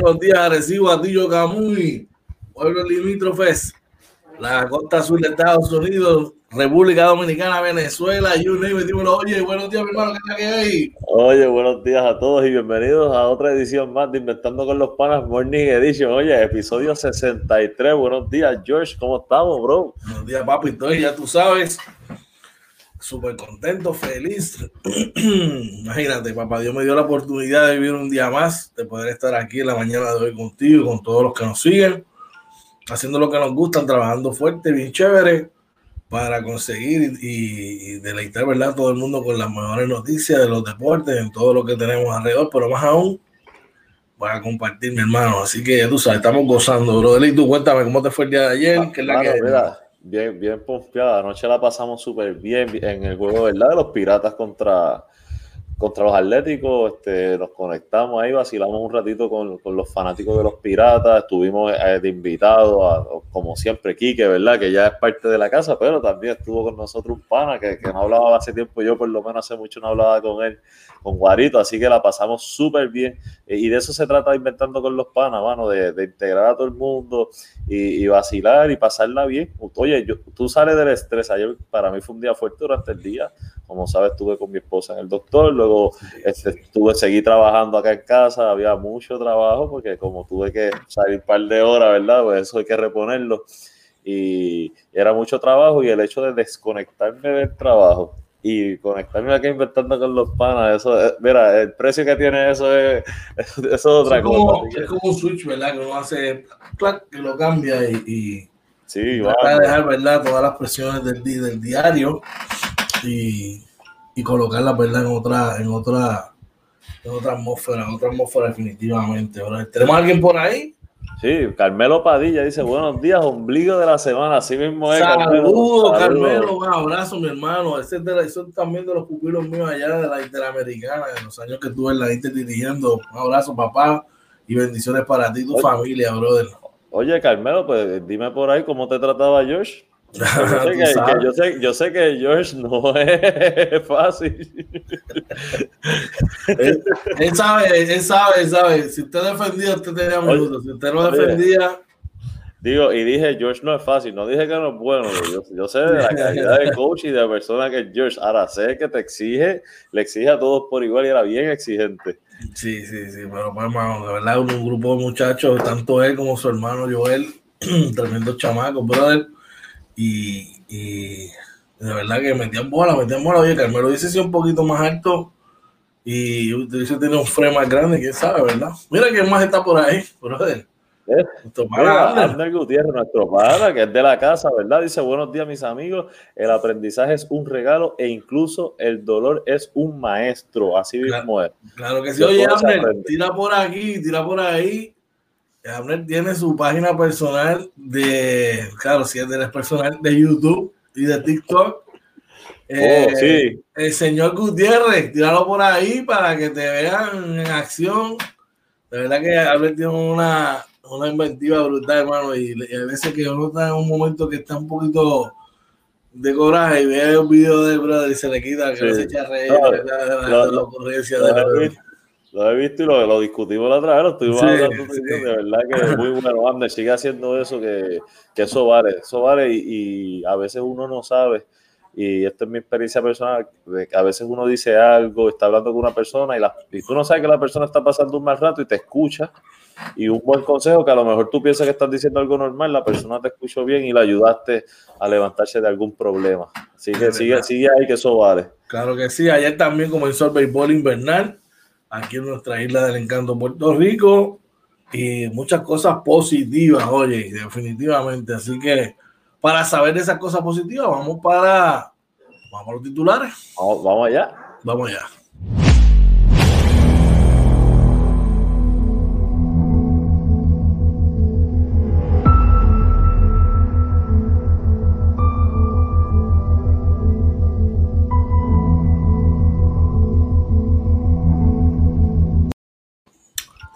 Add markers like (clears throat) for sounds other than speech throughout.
buenos días. Recibo a Tillo Camuy, pueblo limítrofes, la costa azul de Estados Unidos, República Dominicana, Venezuela, you name it, oye, buenos días, mi hermano, ¿qué tal hay? Oye, buenos días a todos y bienvenidos a otra edición más de Inventando con los Panas Morning Edition. Oye, episodio 63. Buenos días, George, ¿cómo estamos, bro? Buenos días, papi, estoy, ya tú sabes, súper contento, feliz. (clears throat) Imagínate, papá Dios me dio la oportunidad de vivir un día más, de poder estar aquí en la mañana de hoy contigo y con todos los que nos siguen, haciendo lo que nos gusta, trabajando fuerte, bien chévere para conseguir y, deleitar ¿verdad? todo el mundo con las mejores noticias de los deportes, en todo lo que tenemos alrededor, pero más aún voy a compartir, mi hermano. Así que tú sabes, estamos gozando, bro. Y tú cuéntame cómo te fue el día de ayer. ¿Qué es la que... bien, bien pompeada. Anoche la pasamos súper bien en el juego, ¿verdad? De los piratas contra, contra los Atléticos, este, nos conectamos ahí, vacilamos un ratito con, los fanáticos de los Piratas, estuvimos eh, de invitados, como siempre, Quique, ¿verdad? Que ya es parte de la casa, pero también estuvo con nosotros un pana que, que no hablaba hace tiempo, yo por lo menos hace mucho no hablaba con él, con Guarito, así que la pasamos súper bien. Y de eso se trata inventando con los panas, mano, de, integrar a todo el mundo y, y, vacilar y pasarla bien. Oye, yo, tú sales del estrés, ayer para mí fue un día fuerte durante el día, como sabes, estuve con mi esposa en el doctor, luego este, estuve, seguí trabajando acá en casa, había mucho trabajo porque como tuve que salir un par de horas, ¿verdad? Pues eso hay que reponerlo. Y era mucho trabajo y el hecho de desconectarme del trabajo y conectarme aquí inventando con los panas, eso, eh, mira, el precio que tiene eso es, eso es otra es cosa. Es como un switch, ¿verdad? Que uno hace, clac, que lo cambia y, y sí, trata de dejar, ¿verdad? Todas las presiones del, del diario y, y colocarla ¿verdad? en otra, en otra, en otra atmósfera, en otra atmósfera definitivamente. ¿verdad? ¿Tenemos alguien por ahí? Sí, Carmelo Padilla dice, buenos días, ombligo de la semana, así mismo es. Saludos, Carmelo, Carmelo, un abrazo, mi hermano. Ese es, de la, eso es también de los pupilos míos allá de la Interamericana, de los años que estuve en la Inter dirigiendo. Un abrazo, papá, y bendiciones para ti y tu Oye, familia, brother. Oye, Carmelo, pues dime por ahí cómo te trataba Josh. Yo sé, que, que yo, sé, yo sé, que George no (laughs) es fácil. él, él, sabe, él sabe, él sabe. Si usted defendía, usted tenía minutos. Si usted no defendía. Digo, y dije, George no es fácil. No dije que no es bueno. Yo, yo sé de la calidad de coach y de persona que es George. Ahora sé que te exige, le exige a todos por igual y era bien exigente. Sí, sí, sí. Pero, pues, hermano, de verdad, un grupo de muchachos, tanto él como su hermano Joel, (clears throat) tremendos chamacos, brother y, y, de verdad que metían bola, metían bola. Oye, Carmelo dice si un poquito más alto y dice tiene un frame más grande, quién sabe, ¿verdad? Mira quién más está por ahí, (laughs) brother. ¿Eh? Ander Gutiérrez, nuestro padre, que es de la casa, ¿verdad? Dice, buenos días, mis amigos. El aprendizaje es un regalo e incluso el dolor es un maestro. Así claro, mismo es. Claro que sí. Oye, Ander, tira por aquí, tira por ahí Abner tiene su página personal de, claro, si es de la personal de YouTube y de TikTok. Eh, oh, sí. El señor Gutiérrez, tíralo por ahí para que te vean en acción. De verdad que Abner tiene una, una inventiva brutal, hermano. Y, y, a veces que uno está en un momento que está un poquito de coraje y ve un video de brother y se le quita, que sí. no se echa a reír la, la ocurrencia de la lo he visto y lo, lo discutimos la otra vez, lo estuvimos sí, hablando, sí. de verdad que es muy bueno, Ander, sigue haciendo eso, que, que eso vale, eso vale y, y, a veces uno no sabe, y esta es mi experiencia personal, a veces uno dice algo, está hablando con una persona y, la, y tú no sabes que la persona está pasando un mal rato y te escucha, y un buen consejo que a lo mejor tú piensas que estás diciendo algo normal, la persona te escuchó bien y la ayudaste a levantarse de algún problema. Así que sigue, sigue ahí que eso vale. Claro que sí, ayer también comenzó el béisbol invernal aquí en nuestra isla del encanto Puerto Rico y muchas cosas positivas, oye, definitivamente. Así que para saber de esas cosas positivas, vamos para vamos a los titulares. Vamos, vamos allá. Vamos allá.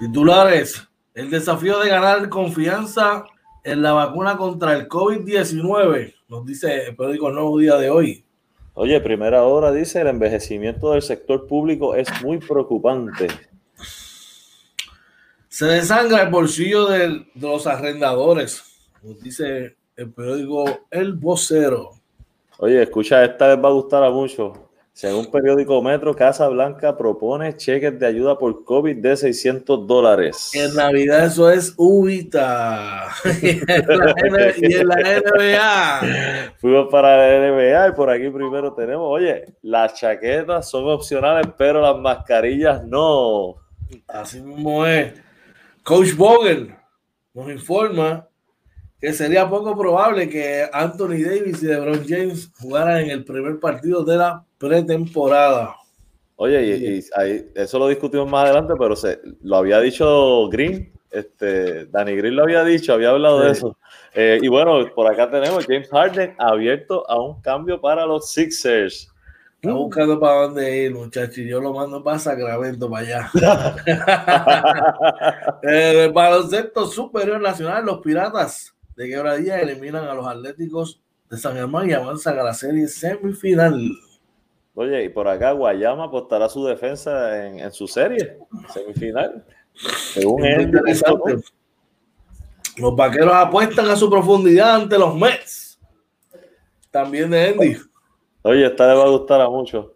Titulares. El desafío de ganar confianza en la vacuna contra el COVID-19, nos dice el periódico El Nuevo Día de hoy. Oye, primera hora dice, el envejecimiento del sector público es muy preocupante. Se desangra el bolsillo de los arrendadores, dice el periódico El Vocero. Oye, escucha, esta les va a gustar a muchos. Según periódico Metro, Casa Blanca propone cheques de ayuda por COVID de 600 dólares. En Navidad eso es ubita. (laughs) y, en la, NBA. Fuimos para la NBA y por aquí primero tenemos, oye, las chaquetas son opcionales, pero las mascarillas no. Así mismo es. Coach Vogel nos informa que sería poco probable que Anthony Davis y LeBron James jugaran en el primer partido de la pretemporada. Oye, y, eso lo discutimos más adelante, pero se, lo había dicho Green, este, Danny Green lo había dicho, había hablado de eso. Eh, y bueno, por acá tenemos James Harden abierto a un cambio para los Sixers. Está buscando para dónde ir, muchachos, y yo lo mando para Sacramento, para allá. (laughs) (laughs) el baloncesto superior nacional, los Piratas de Quebradilla eliminan a los Atléticos de San Germán y avanzan a la serie semifinal. Oye, y por acá Guayama apostará su defensa en, su serie semifinal. Según él, Los vaqueros apuestan a su profundidad ante los Mets. También de Andy. Oye, esta le va a gustar a muchos.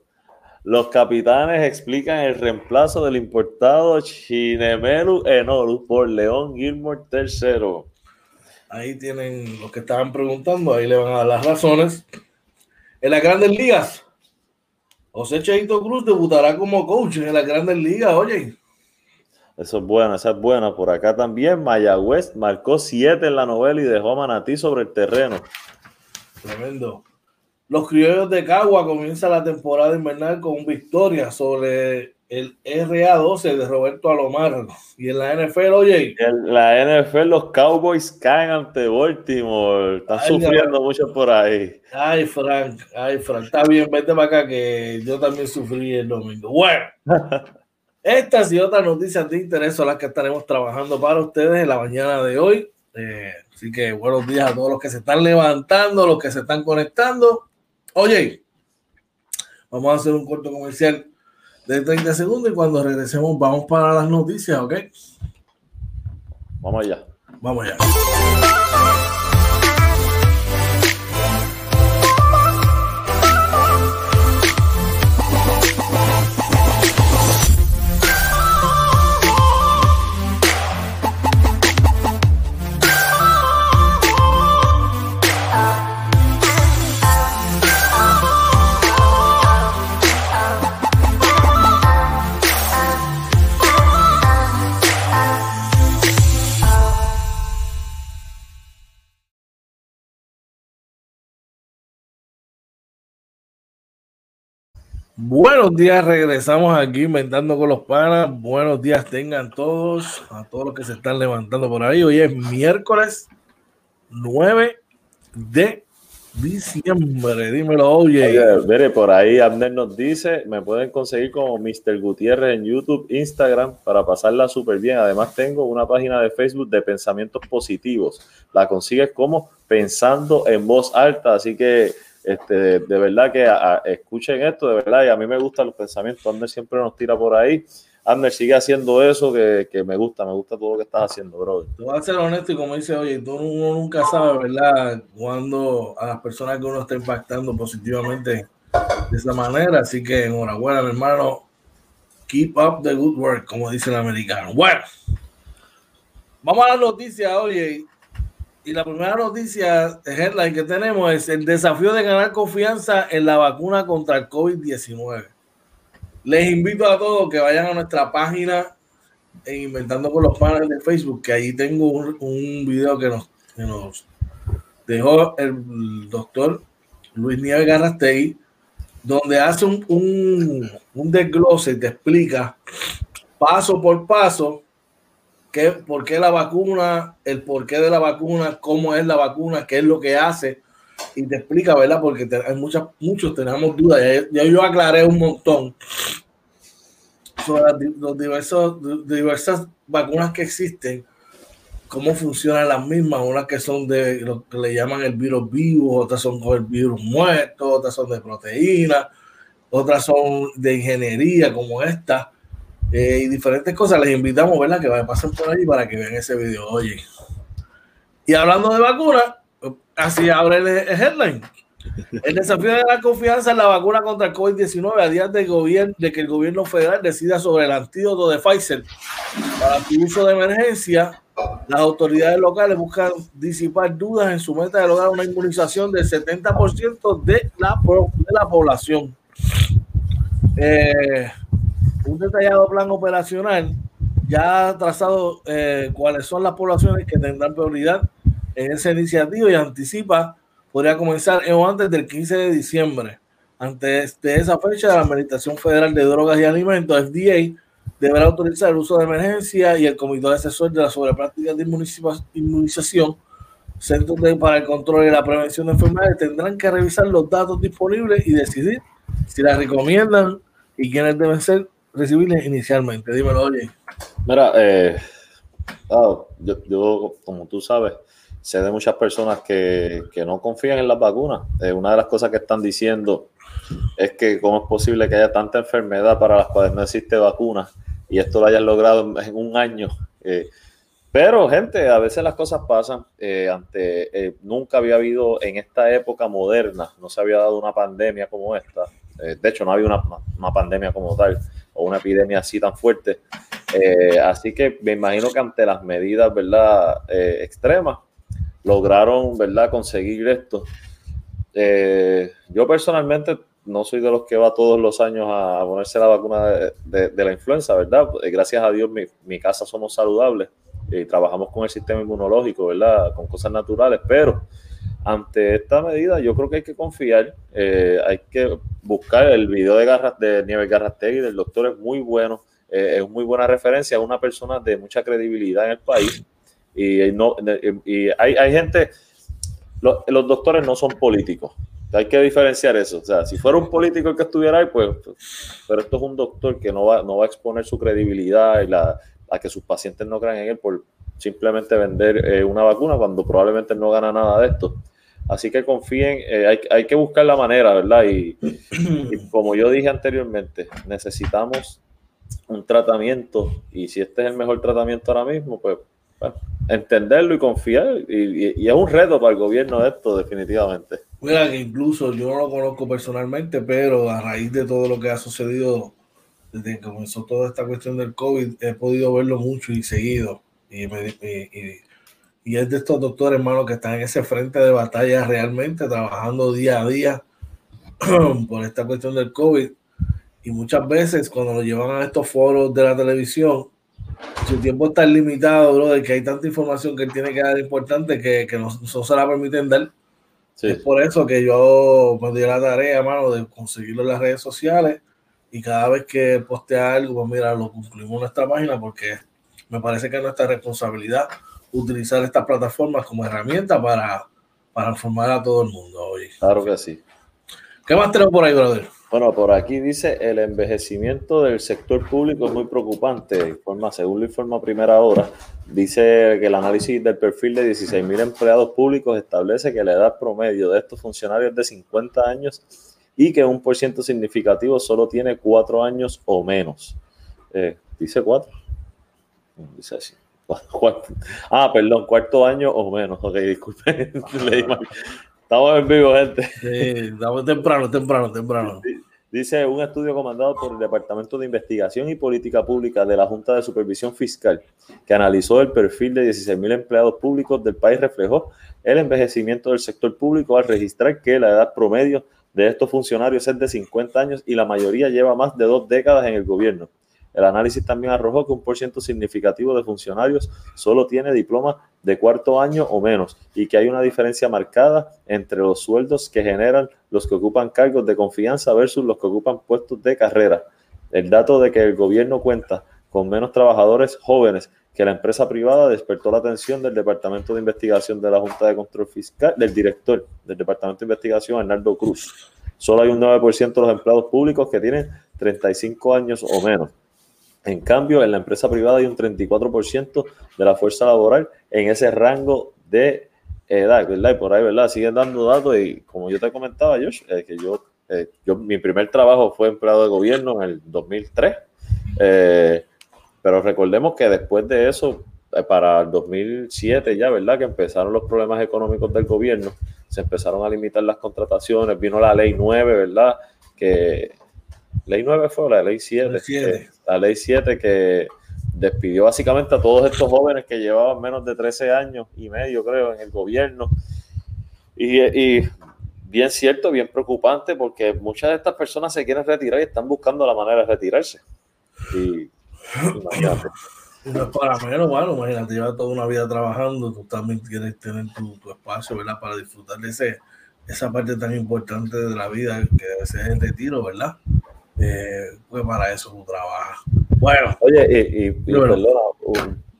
Los capitanes explican el reemplazo del importado Chinemelu Enoru por León Gilmore III. Ahí tienen los que estaban preguntando, ahí le van a dar las razones. En las grandes ligas, José Cheito Cruz debutará como coach en las grandes ligas, oye. Eso es bueno, esa es buena. Por acá también Mayagüez marcó siete en la novela y dejó a Manatí sobre el terreno. Tremendo. Los criollos de Cagua comienza la temporada invernal con victoria sobre el RA12 de Roberto Alomar. Y en la NFL, oye. En la NFL, los Cowboys caen ante Baltimore. Están sufriendo mucho por ahí. Ay, Frank, ay, Frank. Está bien, vete para acá que yo también sufrí el domingo. Bueno, (laughs) estas y otras noticias de interés son las que estaremos trabajando para ustedes en la mañana de hoy. Eh, así que buenos días a todos los que se están levantando, los que se están conectando. Oye, vamos a hacer un corto comercial de 30 segundos y cuando regresemos vamos para las noticias, ¿ok? Vamos allá. Vamos allá. Buenos días, regresamos aquí inventando con los panas. Buenos días tengan todos, a todos los que se están levantando por ahí. Hoy es miércoles 9 de diciembre. Dímelo, oye. oye por ahí Abner nos dice, me pueden conseguir como Mr. Gutiérrez en YouTube, Instagram, para pasarla súper bien. Además tengo una página de Facebook de pensamientos positivos. La consigues como Pensando en Voz Alta, así que este, de, verdad que escuchen esto, de verdad, y a mí me gustan los pensamientos. Ander siempre nos tira por ahí. Ander sigue haciendo eso que, me gusta, me gusta todo lo que estás haciendo, bro. Vas a ser honesto y como dice, oye, tú uno nunca sabe, ¿verdad? Cuando a las personas que uno está impactando positivamente de esa manera. Así que enhorabuena, mi hermano. Keep up the good work, como dice el americano. Bueno, vamos a la noticia, oye. Y la primera noticia, headline que tenemos es el desafío de ganar confianza en la vacuna contra el COVID-19. Les invito a todos que vayan a nuestra página en Inventando con los Panes de Facebook, que ahí tengo un, video que nos, nos dejó el doctor Luis Nieves Garrastegui, donde hace un, un, un desglose te explica paso por paso qué, por qué la vacuna, el porqué de la vacuna, cómo es la vacuna, qué es lo que hace, y te explica, ¿verdad? Porque hay muchas, muchos tenemos dudas. Ya, yo aclaré un montón sobre las diversos, diversas vacunas que existen, cómo funcionan las mismas, unas que son de lo que le llaman el virus vivo, otras son el virus muerto, otras son de proteína, otras son de ingeniería como esta eh, y diferentes cosas. Les invitamos, ¿verdad? Que pasen por ahí para que vean ese video. Oye. Y hablando de vacunas, así abre el headline. El desafío de la confianza en la vacuna contra el COVID-19 a días de, gobierno, de que el gobierno federal decida sobre el antídoto de Pfizer para su uso de emergencia. Las autoridades locales buscan disipar dudas en su meta de lograr una inmunización del 70% de la, de la población. Eh, un detallado plan operacional ya ha trazado eh, cuáles son las poblaciones que tendrán prioridad en esa iniciativa y anticipa podría comenzar antes del 15 de diciembre. Antes de esa fecha, la Administración Federal de Drogas y Alimentos, FDA, deberá autorizar el uso de emergencia y el Comité Asesor de la Sobrepráctica de Inmunización, Centros para el Control y la Prevención de Enfermedades, tendrán que revisar los datos disponibles y decidir si las recomiendan y quiénes deben ser recibibles inicialmente. Dímelo, oye. Mira, eh, ah, yo, como tú sabes, sé de muchas personas que, no confían en las vacunas. Eh, una de las cosas que están diciendo es que cómo es posible que haya tanta enfermedad para las cuales no existe vacuna y esto lo hayan logrado en, un año. Eh, pero, gente, a veces las cosas pasan. Ante, nunca había habido en esta época moderna, no se había dado una pandemia como esta. de hecho, no había una, una, pandemia como tal o una epidemia así tan fuerte. así que me imagino que ante las medidas ¿verdad? extremas, lograron, ¿verdad?, conseguir esto. Eh, yo personalmente no soy de los que va todos los años a, ponerse la vacuna de, la influenza, ¿verdad? Eh, gracias a Dios, mi, casa somos saludables y trabajamos con el sistema inmunológico, ¿verdad? Con cosas naturales, pero ante esta medida yo creo que hay que confiar, eh, hay que buscar el video de, Garras, de Nieves Garrastegui del doctor, es muy bueno, es muy buena referencia, es una persona de mucha credibilidad en el país y, no, y hay, hay gente, los doctores no son políticos. Hay que diferenciar eso. O sea, si fuera un político el que estuviera ahí, pues, pero esto es un doctor que no va, no va a exponer su credibilidad y la, a que sus pacientes no crean en él por simplemente vender eh, una vacuna cuando probablemente no gana nada de esto. Así que confíen, eh, hay, hay, que buscar la manera, ¿verdad? Y, y, (clears throat) como yo dije anteriormente, necesitamos un tratamiento y si este es el mejor tratamiento ahora mismo, pues entenderlo y confiar. Y, es un reto para el gobierno esto, definitivamente. Mira, que incluso yo no lo conozco personalmente, pero a raíz de todo lo que ha sucedido desde que comenzó toda esta cuestión del COVID, he podido verlo mucho y seguido. Y, y, es de estos doctores, hermanos, que están en ese frente de batalla realmente, trabajando día a día (clears throat) por esta cuestión del COVID. Y muchas veces cuando lo llevan a estos foros de la televisión, su tiempo está limitado, bro, de que hay tanta información que él tiene que dar importante que, que no, se la permiten dar. Es por eso que yo me di la tarea, mano, de conseguirlo en las redes sociales y cada vez que postea algo, pues mira, lo concluimos en nuestra página porque me parece que es nuestra responsabilidad utilizar estas plataformas como herramienta para, para informar a todo el mundo hoy. Claro que sí. ¿Qué más tenemos por ahí, brother? Bueno, por aquí dice el envejecimiento del sector público es muy preocupante. Informa, según lo informa Primera Hora, dice que el análisis del perfil de 16.000 empleados públicos establece que la edad promedio de estos funcionarios es de 50 años y que un por ciento significativo solo tiene cuatro años o menos. Eh, dice cuatro. Dice así. (laughs) Ah, perdón, cuarto año o menos. Ok, disculpe. (laughs) Estamos en vivo, gente. Sí, estamos temprano, temprano, temprano. Dice un estudio comandado por el Departamento de Investigación y Política Pública de la Junta de Supervisión Fiscal, que analizó el perfil de 16.000 empleados públicos del país, reflejó el envejecimiento del sector público al registrar que la edad promedio de estos funcionarios es de 50 años y la mayoría lleva más de dos décadas en el gobierno. El análisis también arrojó que un por ciento significativo de funcionarios solo tiene diploma de cuarto año o menos y que hay una diferencia marcada entre los sueldos que generan los que ocupan cargos de confianza versus los que ocupan puestos de carrera. El dato de que el gobierno cuenta con menos trabajadores jóvenes que la empresa privada despertó la atención del Departamento de Investigación de la Junta de Control Fiscal, del director del Departamento de Investigación, Arnaldo Cruz. Solo hay un 9% de los empleados públicos que tienen 35 años o menos. En cambio, en la empresa privada hay un 34% de la fuerza laboral en ese rango de edad, ¿verdad? Y por ahí, ¿verdad? Siguen dando datos y como yo te comentaba, Josh, que yo, eh, mi primer trabajo fue empleado de gobierno en el 2003 Eh, pero recordemos que después de eso, eh, para el 2007 ya, ¿verdad? Que empezaron los problemas económicos del gobierno, se empezaron a limitar las contrataciones, vino la ley 9, ¿verdad? Que ley 9 fue la ley 7. la ley 7 que despidió básicamente a todos estos jóvenes que llevaban menos de 13 años y medio, creo, en el gobierno. Y, y bien cierto, bien preocupante, porque muchas de estas personas se quieren retirar y están buscando la manera de retirarse. Y imagínate. No es para menos, bueno, imagínate, llevar toda una vida trabajando, tú también quieres tener tu, espacio, ¿verdad? Para disfrutar de ese, esa parte tan importante de la vida que ser el retiro, ¿verdad? Eh, pues para eso tú trabajas. Bueno. Oye, y, y,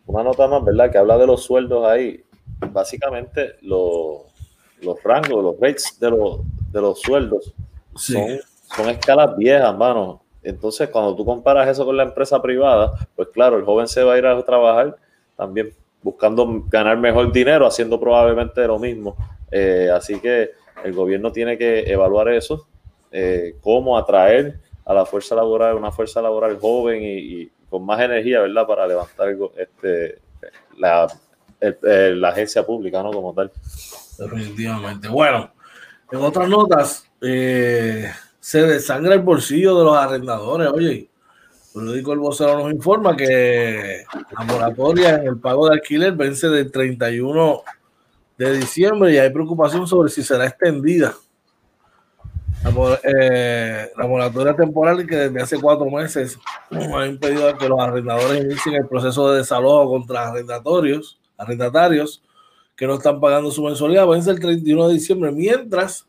una nota más, ¿verdad? Que habla de los sueldos ahí. Básicamente, los, los rangos, los rates de los, de los sueldos son, son escalas viejas, mano. Entonces, cuando tú comparas eso con la empresa privada, pues claro, el joven se va a ir a trabajar también buscando ganar mejor dinero, haciendo probablemente lo mismo. Eh, así que el gobierno tiene que evaluar eso, eh, cómo atraer a la fuerza laboral, una fuerza laboral joven y, con más energía, ¿verdad? Para levantar este, la, la agencia pública, ¿no? Como tal. Definitivamente. Bueno, en otras notas, eh, se desangra el bolsillo de los arrendadores. Oye, el periódico El Vocero nos informa que la moratoria en el pago de alquiler vence del 31 de diciembre y hay preocupación sobre si será extendida. La, eh, moratoria temporal que desde hace cuatro meses ha impedido que los arrendadores inicien el proceso de desalojo contra arrendatorios, arrendatarios que no están pagando su mensualidad, vence el 31 de diciembre, mientras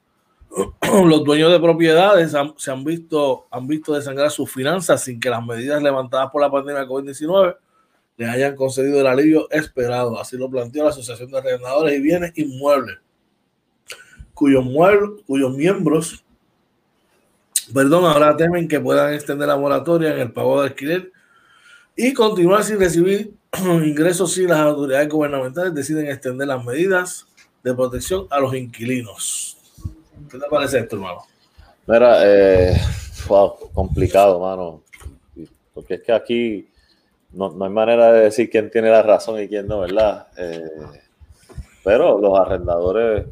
(clears throat) los dueños de propiedades se han visto, han visto desangrar sus finanzas sin que las medidas levantadas por la pandemia COVID-19 les hayan concedido el alivio esperado. Así lo planteó la Asociación de Arrendadores y Bienes Inmuebles, cuyos, cuyos miembros perdón, ahora temen que puedan extender la moratoria en el pago de alquiler y continuar sin recibir (clears throat) ingresos si las autoridades gubernamentales deciden extender las medidas de protección a los inquilinos. ¿Qué te parece esto, hermano? Mira, eh, wow, complicado, mano. Porque es que aquí no, hay manera de decir quién tiene la razón y quién no, ¿verdad? Eh, pero los arrendadores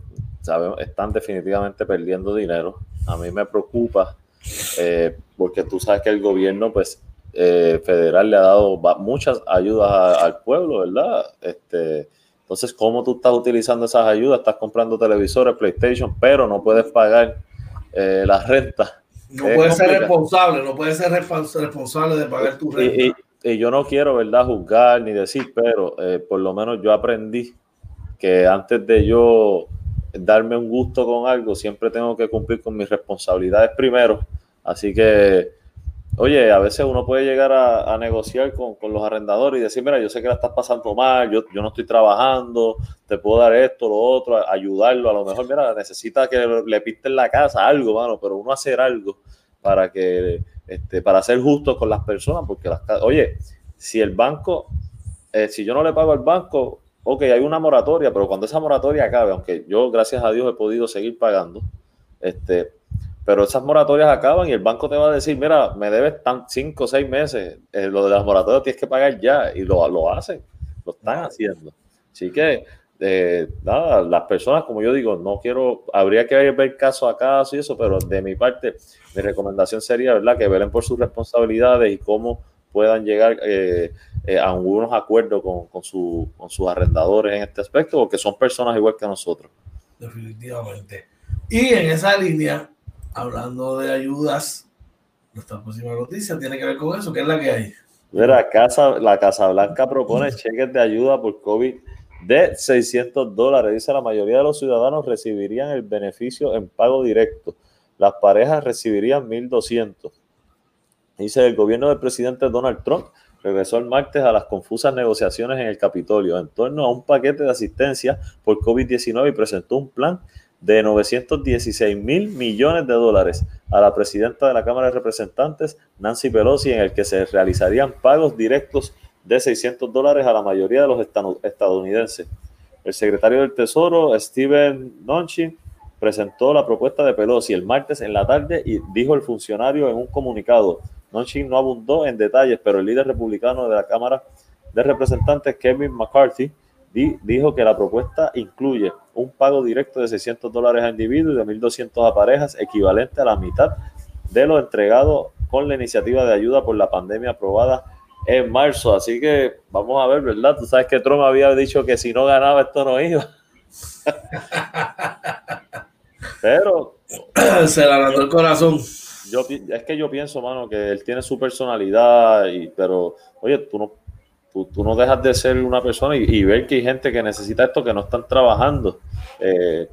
están definitivamente perdiendo dinero. A mí me preocupa eh, porque tú sabes que el gobierno, pues, federal le ha dado muchas ayudas al pueblo, ¿verdad? Este, entonces, ¿cómo tú estás utilizando esas ayudas? Estás comprando televisores, PlayStation, pero no puedes pagar eh, la renta. No puedes ser responsable, no puedes ser responsable de pagar tu renta. Y, yo no quiero, ¿verdad?, juzgar ni decir, pero eh, por lo menos yo aprendí que antes de yo darme un gusto con algo, siempre tengo que cumplir con mis responsabilidades primero. Así que Oye, a veces uno puede llegar a, negociar con, los arrendadores y decir, mira, yo sé que la estás pasando mal, yo, yo no estoy trabajando, te puedo dar esto, lo otro, ayudarlo. A lo mejor, mira, necesita que le pinten la casa, algo, mano, pero uno hacer algo para que, este, para ser justo con las personas, porque las oye, si el banco, eh, si yo no le pago al banco, ok, hay una moratoria, pero cuando esa moratoria acabe, aunque yo, gracias a Dios, he podido seguir pagando, este, pero esas moratorias acaban y el banco te va a decir, mira, me debes tan cinco o seis meses, eh, lo de las moratorias tienes que pagar ya, y lo, lo hacen, lo están haciendo. Así que, eh, nada, las personas, como yo digo, no quiero, habría que ver caso a caso y eso, pero de mi parte, mi recomendación sería, ¿verdad?, que velen por sus responsabilidades y cómo puedan llegar eh, a algunos acuerdos con, con, su, con sus arrendadores en este aspecto, porque son personas igual que nosotros. Definitivamente. Y en esa línea, hablando de ayudas, nuestra próxima noticia tiene que ver con eso, que es la que hay. Mira, Casa, la Casa Blanca propone cheques de ayuda por COVID de 600 dólares. Dice la mayoría de los ciudadanos recibirían el beneficio en pago directo. Las parejas recibirían 1.200. Dice el gobierno del presidente Donald Trump regresó el martes a las confusas negociaciones en el Capitolio en torno a un paquete de asistencia por COVID-19 y presentó un plan de 916 mil millones de dólares a la presidenta de la Cámara de Representantes, Nancy Pelosi, en el que se realizarían pagos directos de 600 dólares a la mayoría de los estadounidenses. El secretario del Tesoro, Steven Mnuchin, presentó la propuesta de Pelosi el martes en la tarde y dijo el funcionario en un comunicado, Manchin no abundó en detalles, pero el líder republicano de la Cámara de Representantes, Kevin McCarthy, dijo que la propuesta incluye un pago directo de 600 dólares a individuos y de 1.200 a parejas, equivalente a la mitad de lo entregado con la iniciativa de ayuda por la pandemia aprobada en marzo. Así que vamos a ver, ¿verdad? Tú sabes que Trump había dicho que si no ganaba esto no iba. Pero (laughs) se le alargó el corazón. Yo, es que yo pienso, mano, que él tiene su personalidad, y, pero oye, tú no, tú, no dejas de ser una persona y, ver que hay gente que necesita esto que no están trabajando. Eh,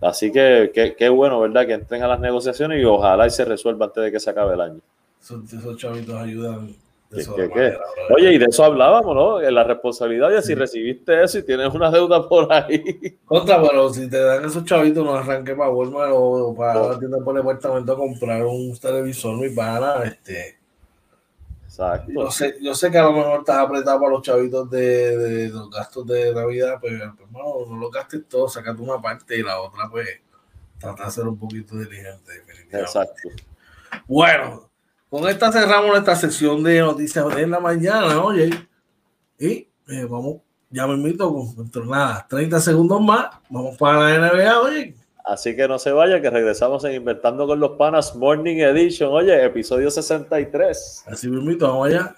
así que qué bueno, ¿verdad? Que entren a las negociaciones y ojalá y se resuelva antes de que se acabe el año. Esos, chavitos ayudan Oye, y de eso hablábamos, ¿no? En la responsabilidad de si recibiste eso y tienes una deuda por ahí. Contra, pero si te dan esos chavitos, no arranque para Walmart o para la tienda por departamento a comprar un televisor, mi pana, este. Exacto. Yo sé, yo sé que a lo mejor estás apretado para los chavitos de, de, los gastos de Navidad, pero pues, hermano, no lo gastes todo, sacate una parte y la otra, pues, trata de ser un poquito diligente. Exacto. Bueno, con esta cerramos esta sesión de noticias de la mañana, oye. Y eh, vamos, ya me invito con nada, 30 segundos más. Vamos para la NBA, oye. Así que no se vaya, que regresamos en Inventando con los Panas Morning Edition. Oye, episodio 63. Así me invito, vamos allá.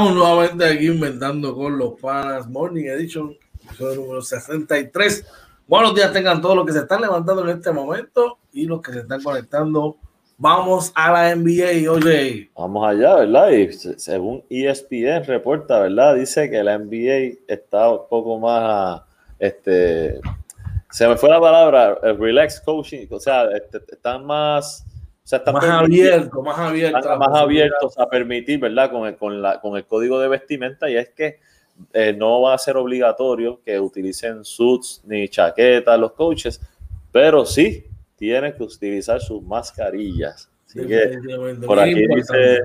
Regresamos nuevamente aquí inventando con los panas Morning Edition, episodio número 63. Buenos días tengan todos los que se están levantando en este momento y los que se están conectando. Vamos a la NBA, oye. Vamos allá, ¿verdad? Y según ESPN reporta, ¿verdad? Dice que la NBA está un poco más, este, se me fue la palabra, relax coaching, o sea, este, están más más abierto, más abierto. Más abiertos a permitir, ¿verdad? Con el, con, la, con el código de vestimenta y es que eh, no va a ser obligatorio que utilicen suits ni chaquetas los coaches, pero sí tienen que utilizar sus mascarillas. Así que por aquí dice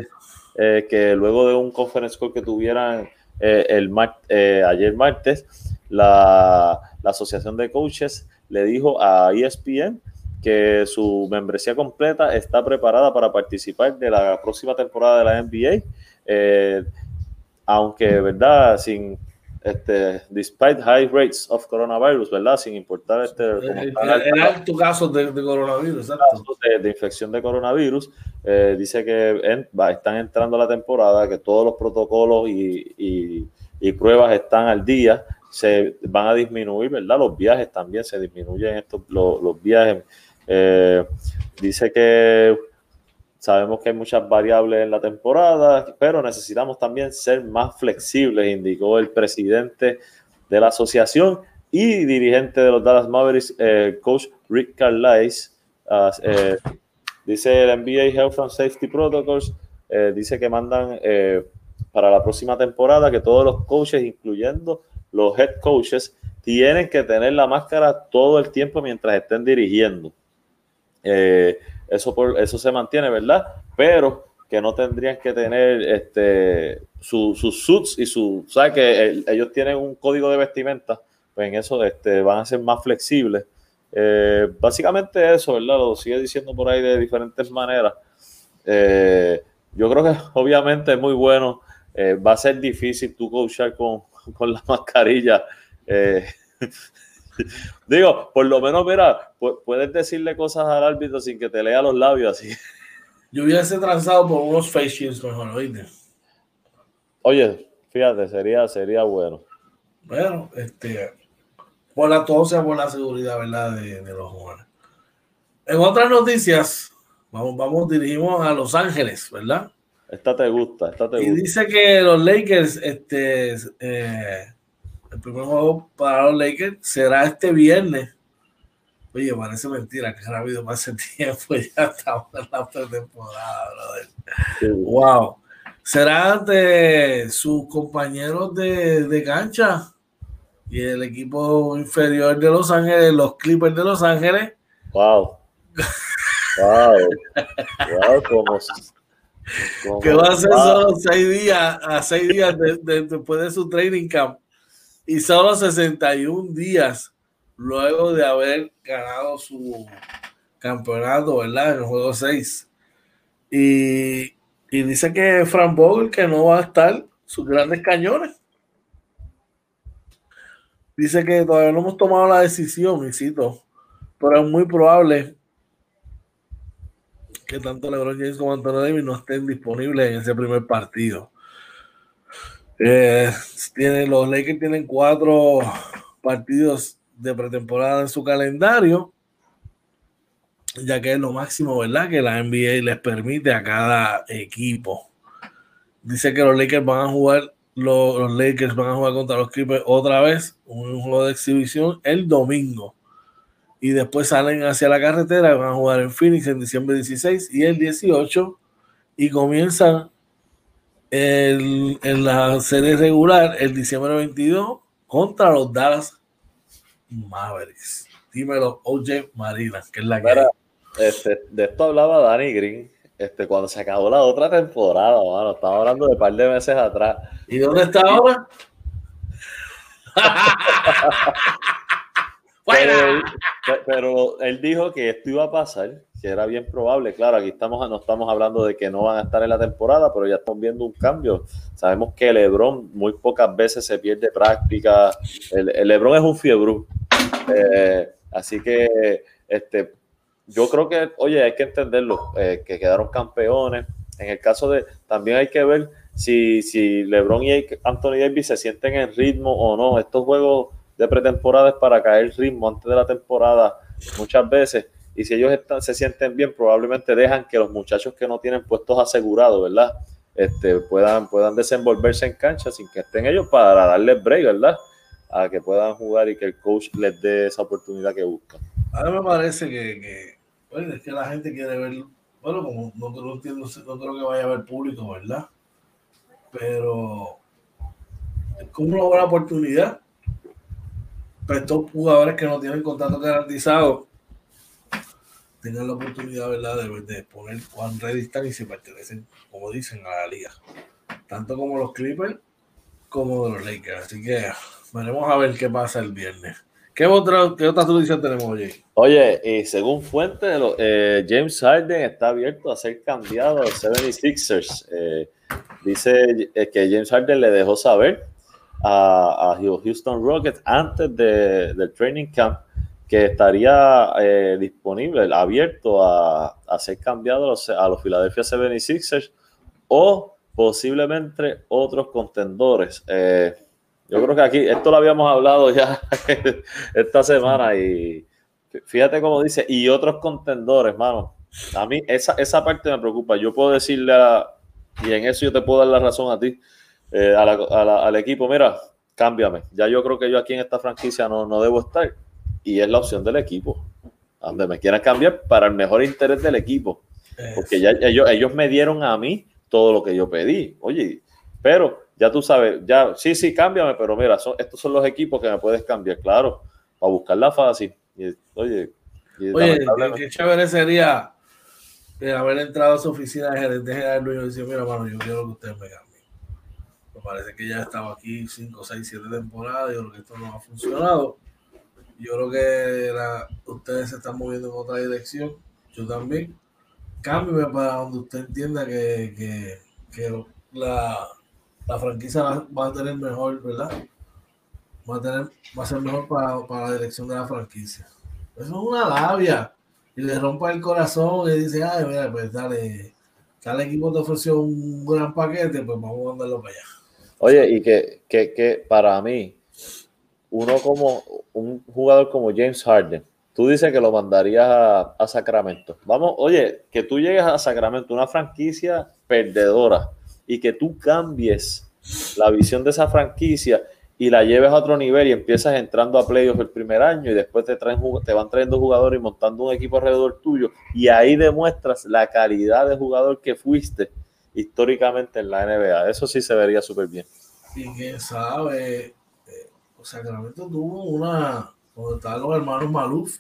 eh, que luego de un conference call que tuvieran eh, el ayer martes, la, la asociación de coaches le dijo a ESPN que su membresía completa está preparada para participar de la próxima temporada de la NBA, eh, aunque, ¿verdad? Sin, este, despite high rates of coronavirus, ¿verdad? Sin importar este... El, alto caso de, coronavirus, De, infección de coronavirus, eh, dice que están entrando a la temporada, que todos los protocolos y, y pruebas están al día, se van a disminuir, ¿verdad? Los viajes también se disminuyen estos, los, los viajes eh, dice que sabemos que hay muchas variables en la temporada, pero necesitamos también ser más flexibles, indicó el presidente de la asociación y dirigente de los Dallas Mavericks, eh, coach Rick Carlisle. Eh, dice el NBA Health and Safety Protocols, dice que mandan para la próxima temporada que todos los coaches, incluyendo los head coaches, tienen que tener la máscara todo el tiempo mientras estén dirigiendo. Eh, eso, eso se mantiene, ¿verdad? Pero que no tendrían que tener este, sus suits y su, ¿sabes? Que ellos tienen un código de vestimenta, pues en eso este, van a ser más flexibles. Eh, básicamente eso, ¿verdad? Lo sigue diciendo por ahí de diferentes maneras. Eh, yo creo que (laughs) obviamente es muy bueno. Va a ser difícil tú coachar con, con la mascarilla. (laughs) (laughs) Digo, por lo menos, mira, puedes decirle cosas al árbitro sin que te lea los labios así. (laughs) Yo hubiese transado por unos face shields mejor, ¿oíste? Oye, fíjate, sería, sería bueno. Bueno, este, por la tos por la seguridad, ¿verdad? De, de los jugadores. En otras noticias, vamos, vamos, dirigimos a Los Ángeles, ¿verdad? Esta te gusta, esta te y dice que los Lakers, este, eh, el primer juego para los Lakers será este viernes. Oye, parece mentira que rápido pasa el tiempo, (laughs) ya estamos en la pretemporada, brother. Wow. Será ante sus compañeros de, de cancha y el equipo inferior de Los Ángeles, los Clippers de Los Ángeles. Wow. Wow. Wow, como, que va a ser solo seis días, a seis días después de su training camp y solo 61 días luego de haber ganado su campeonato, ¿verdad? En el juego 6. Y, y dice que Frank Vogel que no va a estar sus grandes cañones. Dice que todavía no hemos tomado la decisión, cito, pero es muy probable que tanto LeBron James como Antonio Davis no estén disponibles en ese primer partido. Eh, los Lakers tienen cuatro partidos de pretemporada en su calendario, ya que es lo máximo, ¿verdad? Que la NBA les permite a cada equipo. Dice que los Lakers van a jugar, los, Lakers van a jugar contra los Clippers otra vez, un juego de exhibición el domingo y después salen hacia la carretera, van a jugar en Phoenix en diciembre 16 y el 18 y comienzan el, en la serie regular el diciembre 22 contra los Dallas Mavericks. Dímelo, OJ Marina, que es la que... Este, de esto hablaba Danny Green este, cuando se acabó la otra temporada, mano. Estaba hablando de un par de meses atrás. ¿Y dónde está ahora? (laughs) (laughs) Pero, él dijo que esto iba a pasar, que era bien probable. Claro, aquí estamos, no estamos hablando de que no van a estar en la temporada, pero ya estamos viendo un cambio. Sabemos que LeBron muy pocas veces se pierde práctica. El, LeBron es un fiebre. Eh, así que este, yo creo que, oye, hay que entenderlo, eh, que quedaron campeones. En el caso de, también hay que ver si, si LeBron y Anthony Davis se sienten en ritmo o no. Estos juegos de pretemporada es para caer ritmo antes de la temporada muchas veces. Y si ellos se sienten bien, probablemente dejan que los muchachos que no tienen puestos asegurados, ¿verdad? Este, puedan, puedan desenvolverse en cancha sin que estén ellos para darles break, ¿verdad? A que puedan jugar y que el coach les dé esa oportunidad que buscan. A mí me parece que, que es que la gente quiere ver, bueno, como no, no, entiendo, no creo que vaya a haber público, ¿verdad? Pero es como una buena oportunidad pero estos jugadores que no tienen contrato garantizado tengan la oportunidad ¿verdad? De, de poner cuán ready están y si pertenecen, como dicen, a la liga. Tanto como los Clippers como los Lakers. Así que veremos a ver qué pasa el viernes. ¿Qué otra, qué otra solución tenemos? Oye, y según fuente, eh, James Harden está abierto a ser cambiado a los 76ers. Eh, dice eh, que James Harden le dejó saber a, Houston Rockets antes del training camp que estaría eh, disponible, abierto a, ser cambiado a los, Philadelphia 76ers o posiblemente otros contendores. Eh, yo creo que aquí, esto lo habíamos hablado ya (laughs) esta semana y fíjate cómo dice, y otros contendores, mano. A mí esa, esa parte me preocupa. Yo puedo decirle, y en eso yo te puedo dar la razón a ti, eh, al equipo, mira, cámbiame. Ya yo creo que yo aquí en esta franquicia no, no debo estar. Y es la opción del equipo. Donde me quieran cambiar para el mejor interés del equipo. Porque ya ellos, ellos me dieron a mí todo lo que yo pedí. Oye, pero ya tú sabes, ya, sí, sí, cámbiame, pero mira, estos son los equipos que me puedes cambiar, claro, para buscarla fácil. Y, oye, oye qué chévere sería haber entrado a su oficina de gerente general y decir, mira, mano, yo quiero que ustedes me cambien parece que ya estaba aquí 5, 6, 7 temporadas. Yo creo que esto no ha funcionado. Yo creo que ustedes se están moviendo en otra dirección. Yo también. cámbiame para donde usted entienda que, que, que la, la, franquicia va, a tener mejor, ¿verdad? Va a, tener, va a ser mejor para, para la dirección de la franquicia. Eso es una labia. Y le rompa el corazón y dice, ay, mira, pues dale, cada equipo te ofreció un gran paquete, pues vamos a mandarlo para allá. Oye, y que, que, que para mí, uno como un jugador como James Harden, tú dices que lo mandarías a, Sacramento. Vamos, oye, que tú llegues a Sacramento, una franquicia perdedora, y que tú cambies la visión de esa franquicia y la lleves a otro nivel y empiezas entrando a playoffs el primer año y después te, traen, te van trayendo jugadores y montando un equipo alrededor tuyo y ahí demuestras la calidad de jugador que fuiste históricamente en la NBA. Eso sí se vería súper bien. Quién sabe, Sacramento tuvo una, cuando estaban los hermanos Maluf,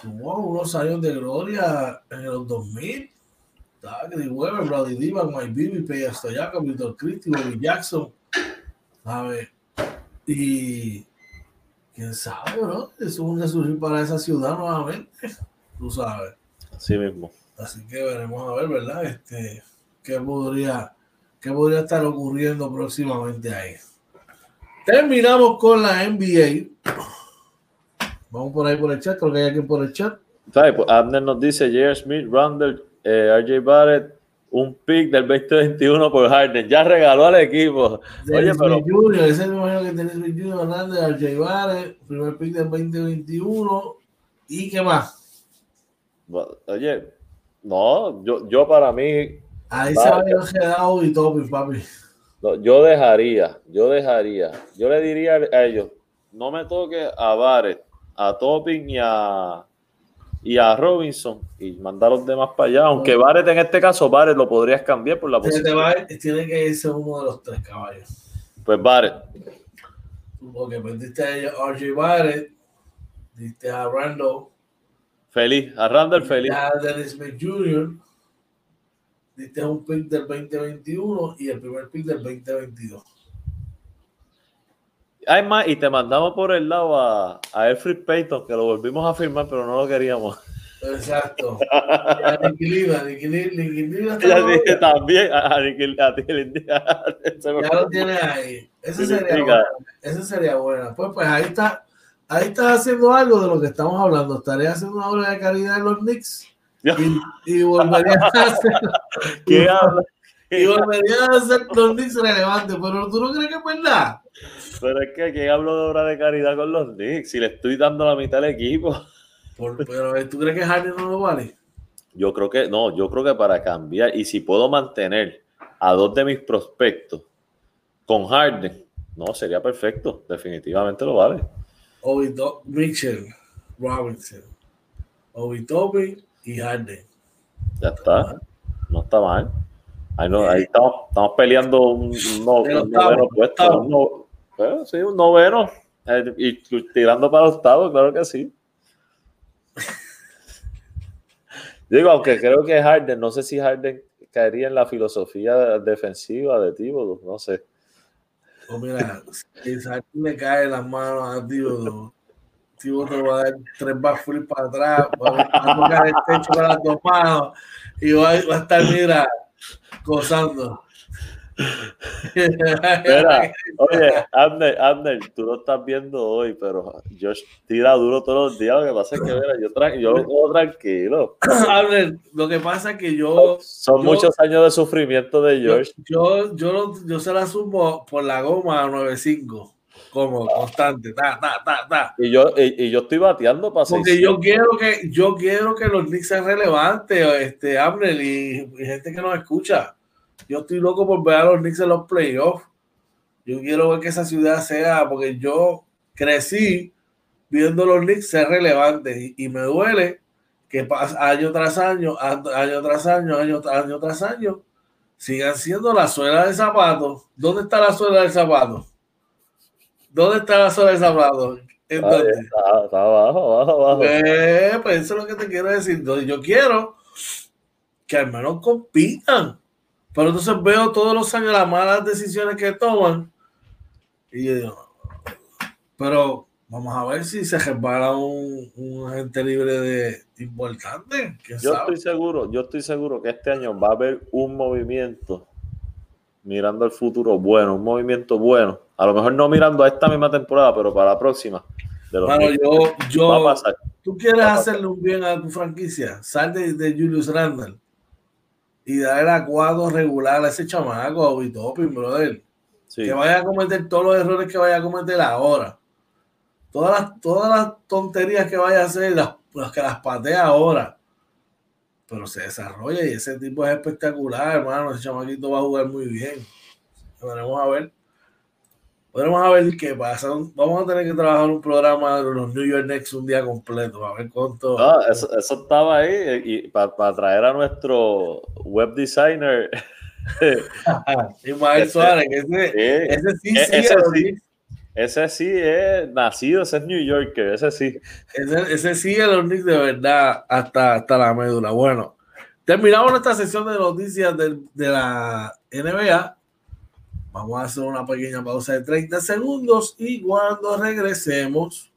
tuvo unos años de gloria en los 2000. Estaba Weber, Brady Divan, Mike Bibby, Peya Stoyaka, Víctor Christie, Bobby Jackson. ¿Sabes? Y quién sabe, ¿no? Es un resurgir para esa ciudad nuevamente. Tú sabes. Así mismo. Así que veremos a ver, ¿verdad? Este, qué podría, qué podría estar ocurriendo próximamente ahí. Terminamos con la NBA. Vamos por ahí por el chat, creo que hay alguien por el chat. Pues Abner nos dice J.R. Smith, Randall, eh, RJ Barrett, un pick del 2021 por Harden. Ya regaló al equipo. Oye, pero. Junior, ese es el que tenés Junior Hernández, RJ Barrett, primer pick del 2021. ¿Y qué más? Oye, no, yo, yo para mí. Ahí se había quedado y todo, papi. Yo dejaría, yo dejaría. Yo le diría a ellos: no me toque a Barrett, a Topping y a, y a Robinson y mandar a los demás para allá. Aunque Barrett en este caso, Barrett lo podrías cambiar por la posición. Tiene que ser uno de los tres caballos. Pues Barrett. Porque pues diste a RJ Barrett, diste a Randall Feliz, a Randall feliz. A Dennis Smith Jr. Diste un pick del 2021 y el primer pick del 2022. Hay más, y te mandamos por el lado a, a Alfred Payton, que lo volvimos a firmar, pero no lo queríamos. Exacto. (laughs) a Niquilina, Niquilina. Ya dije también a, a, (laughs) Ya lo tienes ahí. Ese sería, bueno. Ese sería bueno. Pues, pues ahí está ahí estás haciendo algo de lo que estamos hablando. Estaría haciendo una obra de caridad en los Knicks y, y volverías a hacer. (laughs) ¿Qué habla? (laughs) Y volverías a hacer los Knicks relevantes, pero tú no crees que es verdad. Pero es que ¿quién hablo de obra de caridad con los Knicks? Si le estoy dando la mitad al equipo. pero eh, ¿tú crees que Harden no lo vale? Yo creo que no, yo creo que para cambiar y si puedo mantener a dos de mis prospectos con Harden, no, sería perfecto, definitivamente lo vale. Obi Mitchell, Robinson, Obi Toby y Harden. Ya está. No está mal. Ahí, no, ahí estamos, estamos, peleando un, noveno puesto. Un bueno, sí, un noveno. Eh, y tirando para octavo, claro que sí. (laughs) Digo, aunque creo que Harden, no sé si Harden caería en la filosofía defensiva de Tíbodo, no sé. Oh, mira, si le cae las manos a Tío, Tío te va a dar tres backflips para atrás, va a tocar el techo con las dos manos y va, va a estar, mira, gozando. Mira, oye, Abner, Abner, tú lo estás viendo hoy, pero Josh tira duro todos los días. Lo que pasa es que, mira, yo, tra yo lo puedo tranquilo. (clears throat) Abner, lo que pasa es que yo. Son muchos años de sufrimiento de Josh. Yo, yo, yo, se la sumo por la goma a 9.5 como constante, ta, ta, ta, ta. Y yo, y, yo estoy bateando para Porque yo quiero que yo quiero que los Knicks sean relevantes, este Abner y, y gente que nos escucha. Yo estoy loco por ver a los Knicks en los playoffs. Yo quiero ver que esa ciudad sea, porque yo crecí viendo los Knicks ser relevantes y, me duele que año tras año, año tras año, año, año tras año, sigan siendo la suela de zapatos. ¿Dónde está la suela del zapato? ¿Dónde está la suela del zapato? Está, está, abajo, abajo, abajo. Eh, pues eso es lo que te quiero decir. Yo quiero que al menos compitan. Pero entonces veo todos los años las malas decisiones que toman. Y yo digo, pero Vamos a ver si se resbala un, un agente libre de importante. Yo estoy seguro, yo estoy seguro que este año va a haber un movimiento mirando el futuro bueno, un movimiento bueno. A lo mejor no mirando a esta misma temporada, pero para la próxima. bueno, yo, yo, tú quieres hacerle un bien a tu franquicia, sal de, Julius Randall y darle a cuadro regular a ese chamaco, a Obitopin, brother. Que vaya a cometer todos los errores que vaya a cometer ahora todas las, todas las tonterías que vaya a hacer, las, que las patea ahora. Pero se desarrolla y ese tipo es espectacular, hermano. Ese chamaquito va a jugar muy bien. Veremos a ver. Veremos a ver qué pasa. Vamos a tener que trabajar un programa de los New York Knicks un día completo, a ver cuánto. eso, estaba ahí y para traer a nuestro web designer. (laughs) Ismael Suárez, ese, ese sí, ese sí, ese sí es nacido, ese es New Yorker, ese sí. Ese, ese sí es los Knicks de verdad hasta, hasta la médula. Bueno, terminamos nuestra sesión de noticias de, de la NBA. Vamos a hacer una pequeña pausa de 30 segundos y cuando regresemos,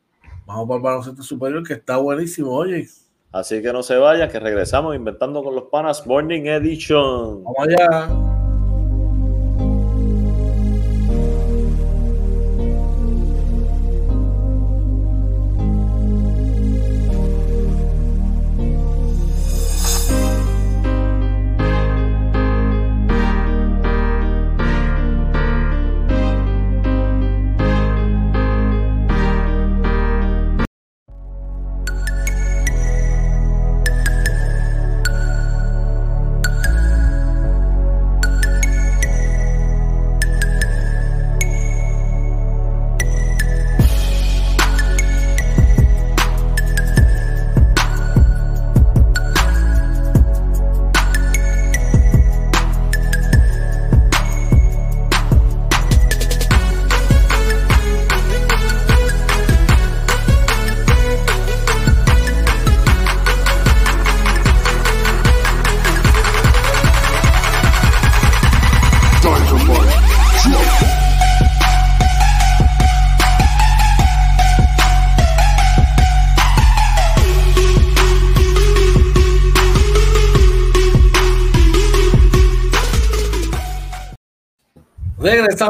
vamos para el baloncesto superior que está buenísimo, oye. Así que no se vayan, que regresamos inventando con los panas Morning Edition. Vamos allá.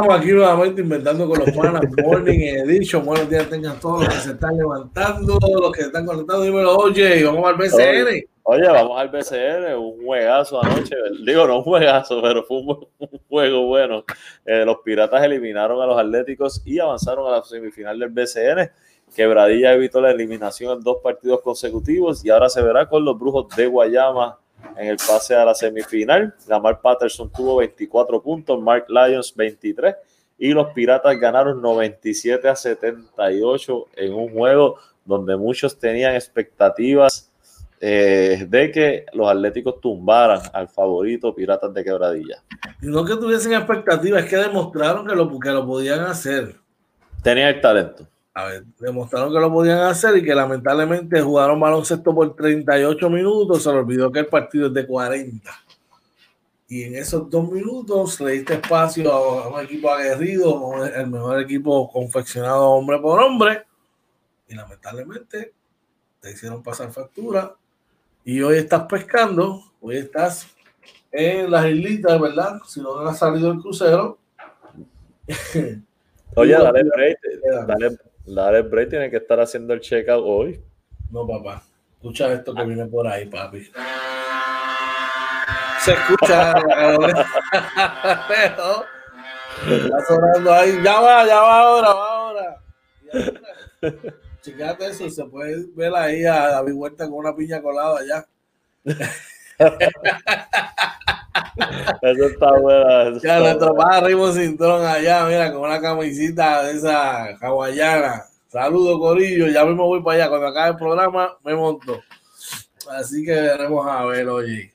Aquí nuevamente inventando con los panas Morning Edition. Buenos días tengan todos los que se están levantando, los que están conectados. Dímelo, oye, vamos al BCN. Oye, vamos al BCN, un juegazo anoche. Digo, no un juegazo, pero fue un, juego bueno. Eh, los Piratas eliminaron a los Atléticos y avanzaron a la semifinal del BCN. Quebradilla evitó la eliminación en dos partidos consecutivos y ahora se verá con los Brujos de Guayama en el pase a la semifinal. Lamar Patterson tuvo 24 puntos, Mark Lyons 23 y los Piratas ganaron 97 a 78 en un juego donde muchos tenían expectativas eh, de que los Atléticos tumbaran al favorito Piratas de Quebradilla. No que tuviesen expectativas, es que demostraron que lo, que lo podían hacer. Tenía el talento a ver, demostraron que lo podían hacer y que lamentablemente jugaron baloncesto por 38 minutos. Se le olvidó que el partido es de 40. Y en esos dos minutos le diste espacio a un equipo aguerrido, el mejor equipo confeccionado hombre por hombre. Y lamentablemente te hicieron pasar factura. Y hoy estás pescando, hoy estás en las islitas, ¿verdad? Si no has salido del crucero. Oye, (laughs) dale break, dale, la Bray tiene que estar haciendo el checkout hoy. No, papá. Escucha esto que viene por ahí, papi. Se escucha. Está sonando ahí. Ya va, ya va ahora, va ahora. Checate eso, se puede ver ahí a David Huerta con una piña colada allá. (laughs) Eso está bueno. ya, nuestro padre Rimo Cintrón allá, mira, con una camisita de esa hawaiana. Saludos, Corillo. Ya mismo voy para allá. Cuando acabe el programa, me monto. Así que veremos a ver, oye.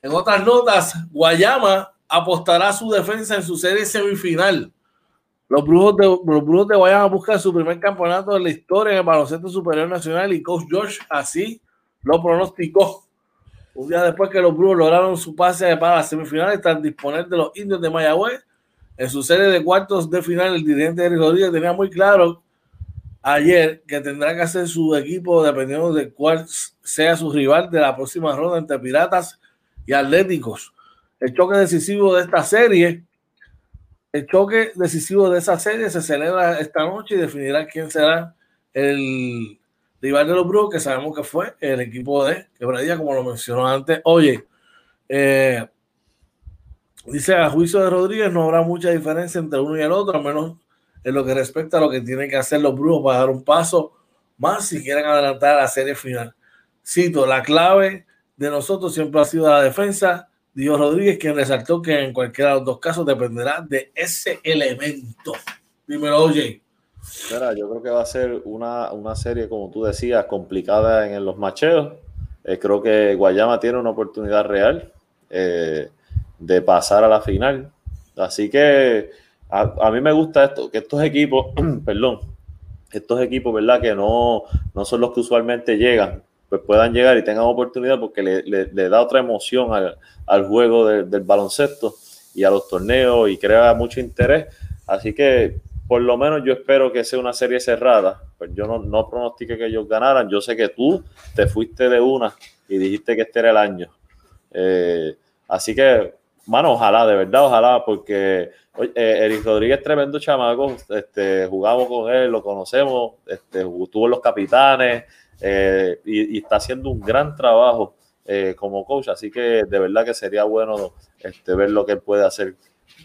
En otras notas, Guayama apostará su defensa en su serie semifinal. Los brujos, de, los brujos de Guayama buscan su primer campeonato de la historia en el baloncesto superior nacional y Coach George así lo pronosticó. Un día después que los Brujos lograron su pase para las semifinales tras disponer de los indios de Mayagüez, en su serie de cuartos de final, el dirigente de Rodríguez tenía muy claro ayer que tendrá que hacer su equipo dependiendo de cuál sea su rival de la próxima ronda entre Piratas y Atléticos. El choque decisivo de esta serie, el choque decisivo de esa serie se celebra esta noche y definirá quién será el rival de los Brujos, que sabemos que fue el equipo de Quebradilla, como lo mencionó antes. Oye, eh, dice a juicio de Rodríguez, no habrá mucha diferencia entre uno y el otro, al menos en lo que respecta a lo que tienen que hacer los Brujos para dar un paso más si quieren adelantar a la serie final. Cito, la clave de nosotros siempre ha sido la defensa. Dios Rodríguez, quien resaltó que en cualquiera de los dos casos dependerá de ese elemento. Dímelo, oye. Mira, yo creo que va a ser una, una serie, como tú decías, complicada en, los macheos. Eh, creo que Guayama tiene una oportunidad real eh, de pasar a la final. Así que a, mí me gusta esto, que estos equipos, (clears throat) perdón, estos equipos, ¿verdad? Que no, no son los que usualmente llegan, pues puedan llegar y tengan oportunidad porque le, le, da otra emoción al, al juego del baloncesto y a los torneos y crea mucho interés. Así que por lo menos yo espero que sea una serie cerrada. Pues yo no, no que ellos ganaran. Yo sé que tú te fuiste de una y dijiste que este era el año. Eh, así que, mano, ojalá, de verdad, ojalá, porque eh, Eric Rodríguez tremendo chamaco. Este, jugamos con él, lo conocemos, este, tuvo los capitanes eh, y, está haciendo un gran trabajo como coach. Así que de verdad que sería bueno este, ver lo que él puede hacer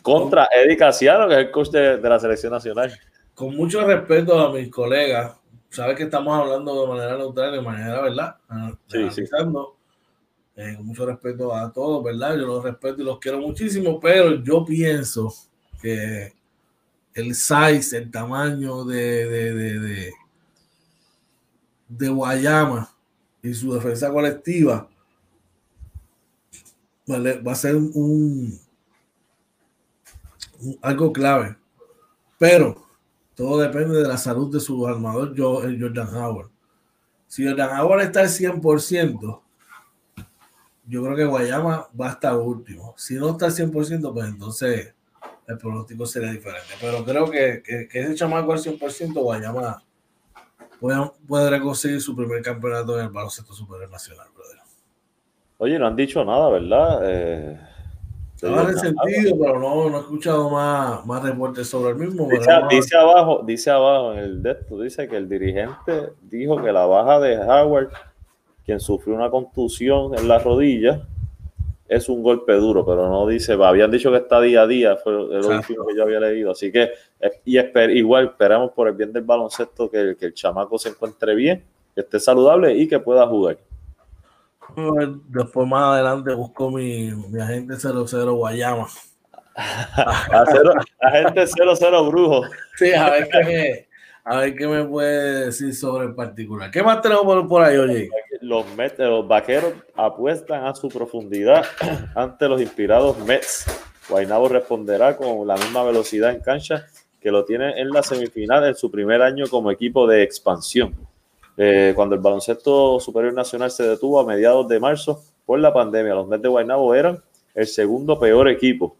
contra Eddie Casiano, que es el coach de, la selección nacional. Con mucho respeto a mis colegas, sabes que estamos hablando de manera neutral, de manera, ¿verdad? Ah, sí, sí. Eh, con mucho respeto a todos, ¿verdad? Yo los respeto y los quiero muchísimo, pero yo pienso que el size, el tamaño de, de, de, de Guayama y su defensa colectiva va a ser un, algo clave. Pero todo depende de la salud de su armador, Jordan Howard. Si Jordan Howard está al 100%, yo creo que Guayama va a estar último. Si no está al 100%, pues entonces el pronóstico sería diferente. Pero creo que, que, que ese chamaco al 100%, Guayama puede conseguir su primer campeonato en el baloncesto superior nacional, brother. Oye, no han dicho nada, ¿verdad? Eh, estaba sentido, pero no, no he escuchado más, más reportes sobre el mismo. Dice, abajo, dice abajo en el de dice que el dirigente dijo que la baja de Howard, quien sufrió una contusión en la rodilla, es un golpe duro, pero no dice, habían dicho que está día a día, fue el último que yo había leído. Así que, y igual esperamos por el bien del baloncesto que, que el chamaco se encuentre bien, que esté saludable y que pueda jugar. Después más adelante busco mi, mi agente 00 Guayama. (laughs) agente 00 Brujo. Sí, a ver qué me, a ver qué me puede decir sobre el particular. ¿Qué más tenemos por, por ahí, oye? Los, Mets, los vaqueros apuestan a su profundidad ante los inspirados Mets. Guaynabo responderá con la misma velocidad en cancha que lo tiene en la semifinal en su primer año como equipo de expansión. Eh, cuando el baloncesto superior nacional se detuvo a mediados de marzo por la pandemia, los Mets de Guaynabo eran el segundo peor equipo.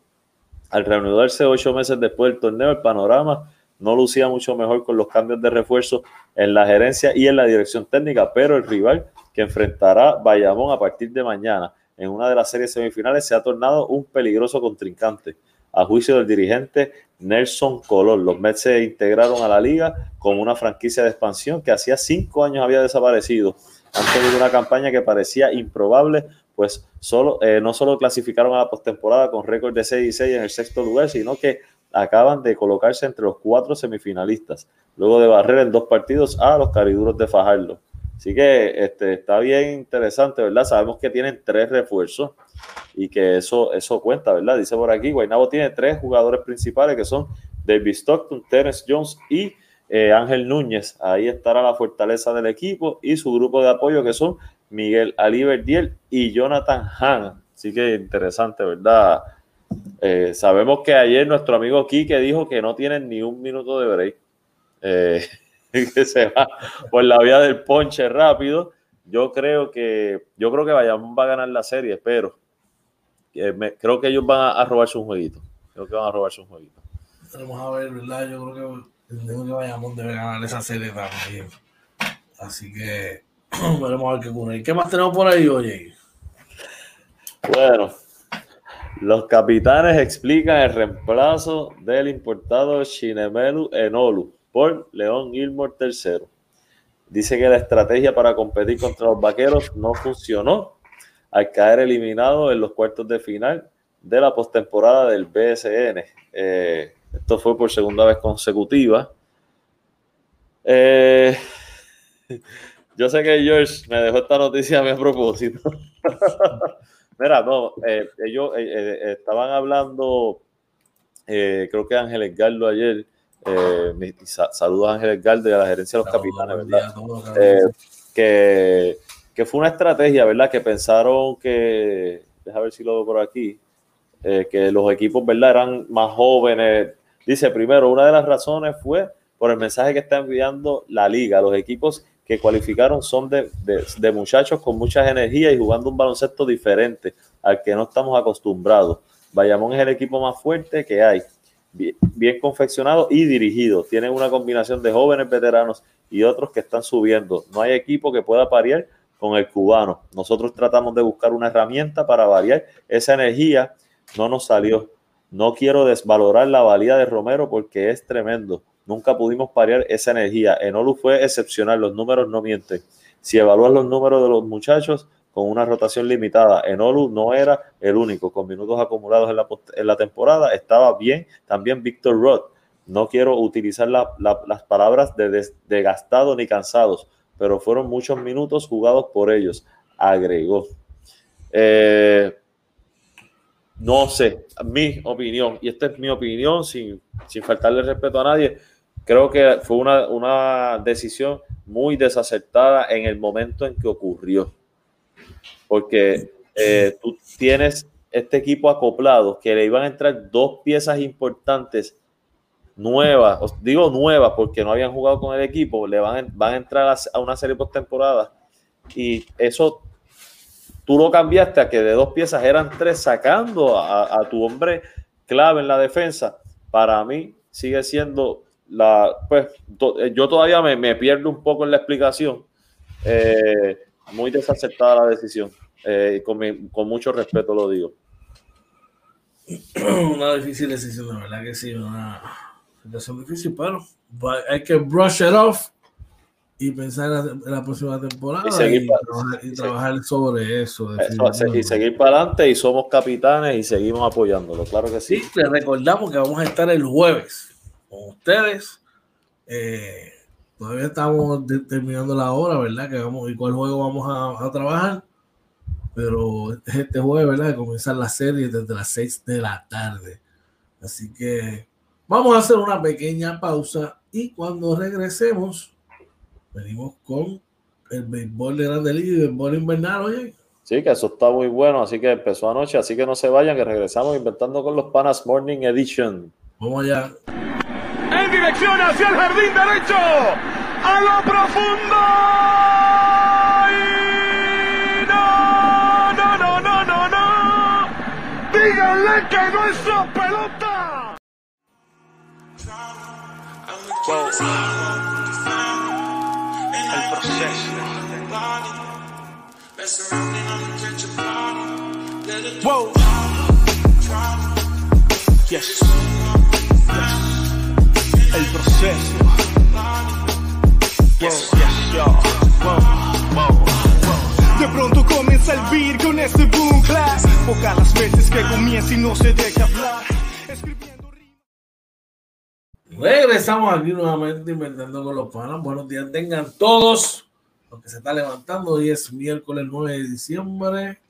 Al reanudarse ocho meses después del torneo, el panorama no lucía mucho mejor con los cambios de refuerzo en la gerencia y en la dirección técnica, pero el rival que enfrentará Bayamón a partir de mañana en una de las series semifinales se ha tornado un peligroso contrincante a juicio del dirigente Nelson Color. Los Mets se integraron a la liga como una franquicia de expansión que hacía cinco años había desaparecido. Han tenido una campaña que parecía improbable, pues solo, eh, no solo clasificaron a la postemporada con récord de 6 y 6 en el sexto lugar, sino que acaban de colocarse entre los cuatro semifinalistas, luego de barrer en dos partidos a los cariduros de Fajardo. Así que este, está bien interesante, ¿verdad? Sabemos que tienen tres refuerzos y que eso, eso cuenta, ¿verdad? Dice por aquí, Guaynabo tiene tres jugadores principales que son David Stockton, Terence Jones y eh, Ángel Núñez. Ahí estará la fortaleza del equipo y su grupo de apoyo que son Miguel Ali Diel y Jonathan Hahn. Así que interesante, ¿verdad? Eh, sabemos que ayer nuestro amigo Quique dijo que no tienen ni un minuto de break. Eh, (laughs) que se va por la vía del ponche rápido. Yo creo que yo creo que Bayamón va a ganar la serie, pero eh, creo que ellos van a, robarse un jueguito. Creo que van a robarse un jueguito. Vamos a ver, ¿verdad? Yo creo que Entiendo que Bayamón debe ganar esa serie también. Así que (clears throat) veremos a ver qué ocurre. qué más tenemos por ahí, oye? Bueno, los capitanes explican el reemplazo del importado Shinemelu Enolu por León Gilmore III. Dice que la estrategia para competir contra los vaqueros no funcionó al caer eliminado en los cuartos de final de la postemporada del BSN. Eh, esto fue por segunda vez consecutiva. Eh, (laughs) yo sé que George me dejó esta noticia a mi propósito. (laughs) Mira, no, eh, ellos estaban hablando, creo que Ángel Edgardo ayer, eh, saludos a Ángel Edgardo y a la gerencia de los capitanes, ¿verdad? que, que fue una estrategia, ¿verdad? Que pensaron que, déjame ver si lo veo por aquí, que los equipos, ¿verdad? Eran más jóvenes, Dice primero, una de las razones fue por el mensaje que está enviando la liga. Los equipos que cualificaron son de, de, muchachos con muchas energías y jugando un baloncesto diferente al que no estamos acostumbrados. Bayamón es el equipo más fuerte que hay, bien, confeccionado y dirigido. Tienen una combinación de jóvenes veteranos y otros que están subiendo. No hay equipo que pueda parear con el cubano. Nosotros tratamos de buscar una herramienta para variar esa energía. No nos salió no quiero desvalorar la valía de Romero porque es tremendo. Nunca pudimos parear esa energía. Enolu fue excepcional, los números no mienten. Si evalúas los números de los muchachos con una rotación limitada, Enolu no era el único. Con minutos acumulados en la, temporada estaba bien también Víctor Roth. No quiero utilizar las palabras de desgastado ni cansados, pero fueron muchos minutos jugados por ellos, agregó. Eh, no sé, mi opinión, y esta es mi opinión sin, sin faltarle respeto a nadie, creo que fue una, una decisión muy desacertada en el momento en que ocurrió. Porque eh, tú tienes este equipo acoplado que le iban a entrar dos piezas importantes nuevas, digo nuevas porque no habían jugado con el equipo, le van, van a entrar a, una serie postemporada y eso tú lo cambiaste a que de dos piezas eran tres, sacando a, tu hombre clave en la defensa. Para mí sigue siendo la, pues yo todavía me, pierdo un poco en la explicación. Eh, muy desacertada la decisión. Eh, con, con, mucho respeto lo digo. (clears throat) Una difícil decisión, la verdad que sí, una situación difícil, pero hay que brush it off y pensar en la, próxima temporada y, trabajar, sobre eso. y seguir para adelante y somos capitanes y seguimos apoyándolo, claro que sí. les recordamos que vamos a estar el jueves con ustedes. Eh, todavía estamos determinando la hora, ¿verdad? Que vamos y cuál juego vamos a, trabajar. Pero este jueves, ¿verdad? De comenzar la serie desde las 6 de la tarde. Así que vamos a hacer una pequeña pausa y cuando regresemos venimos con el béisbol de Grande Liga y el béisbol invernal, oye. Sí, que eso está muy bueno, así que empezó anoche, así que no se vayan, que regresamos inventando con los Panas Morning Edition. Vamos allá. En dirección hacia el jardín derecho, a lo profundo. no, no, no, no, no, no. Díganle que no es su pelota. el proceso. Wow. Yes. El proceso. De pronto comienza el beat con este boom class. Pocas las veces que comienza y no se deja hablar. Regresamos aquí nuevamente inventando con los panas. Buenos días, tengan todos los que se está levantando. Hoy es miércoles 9 de diciembre.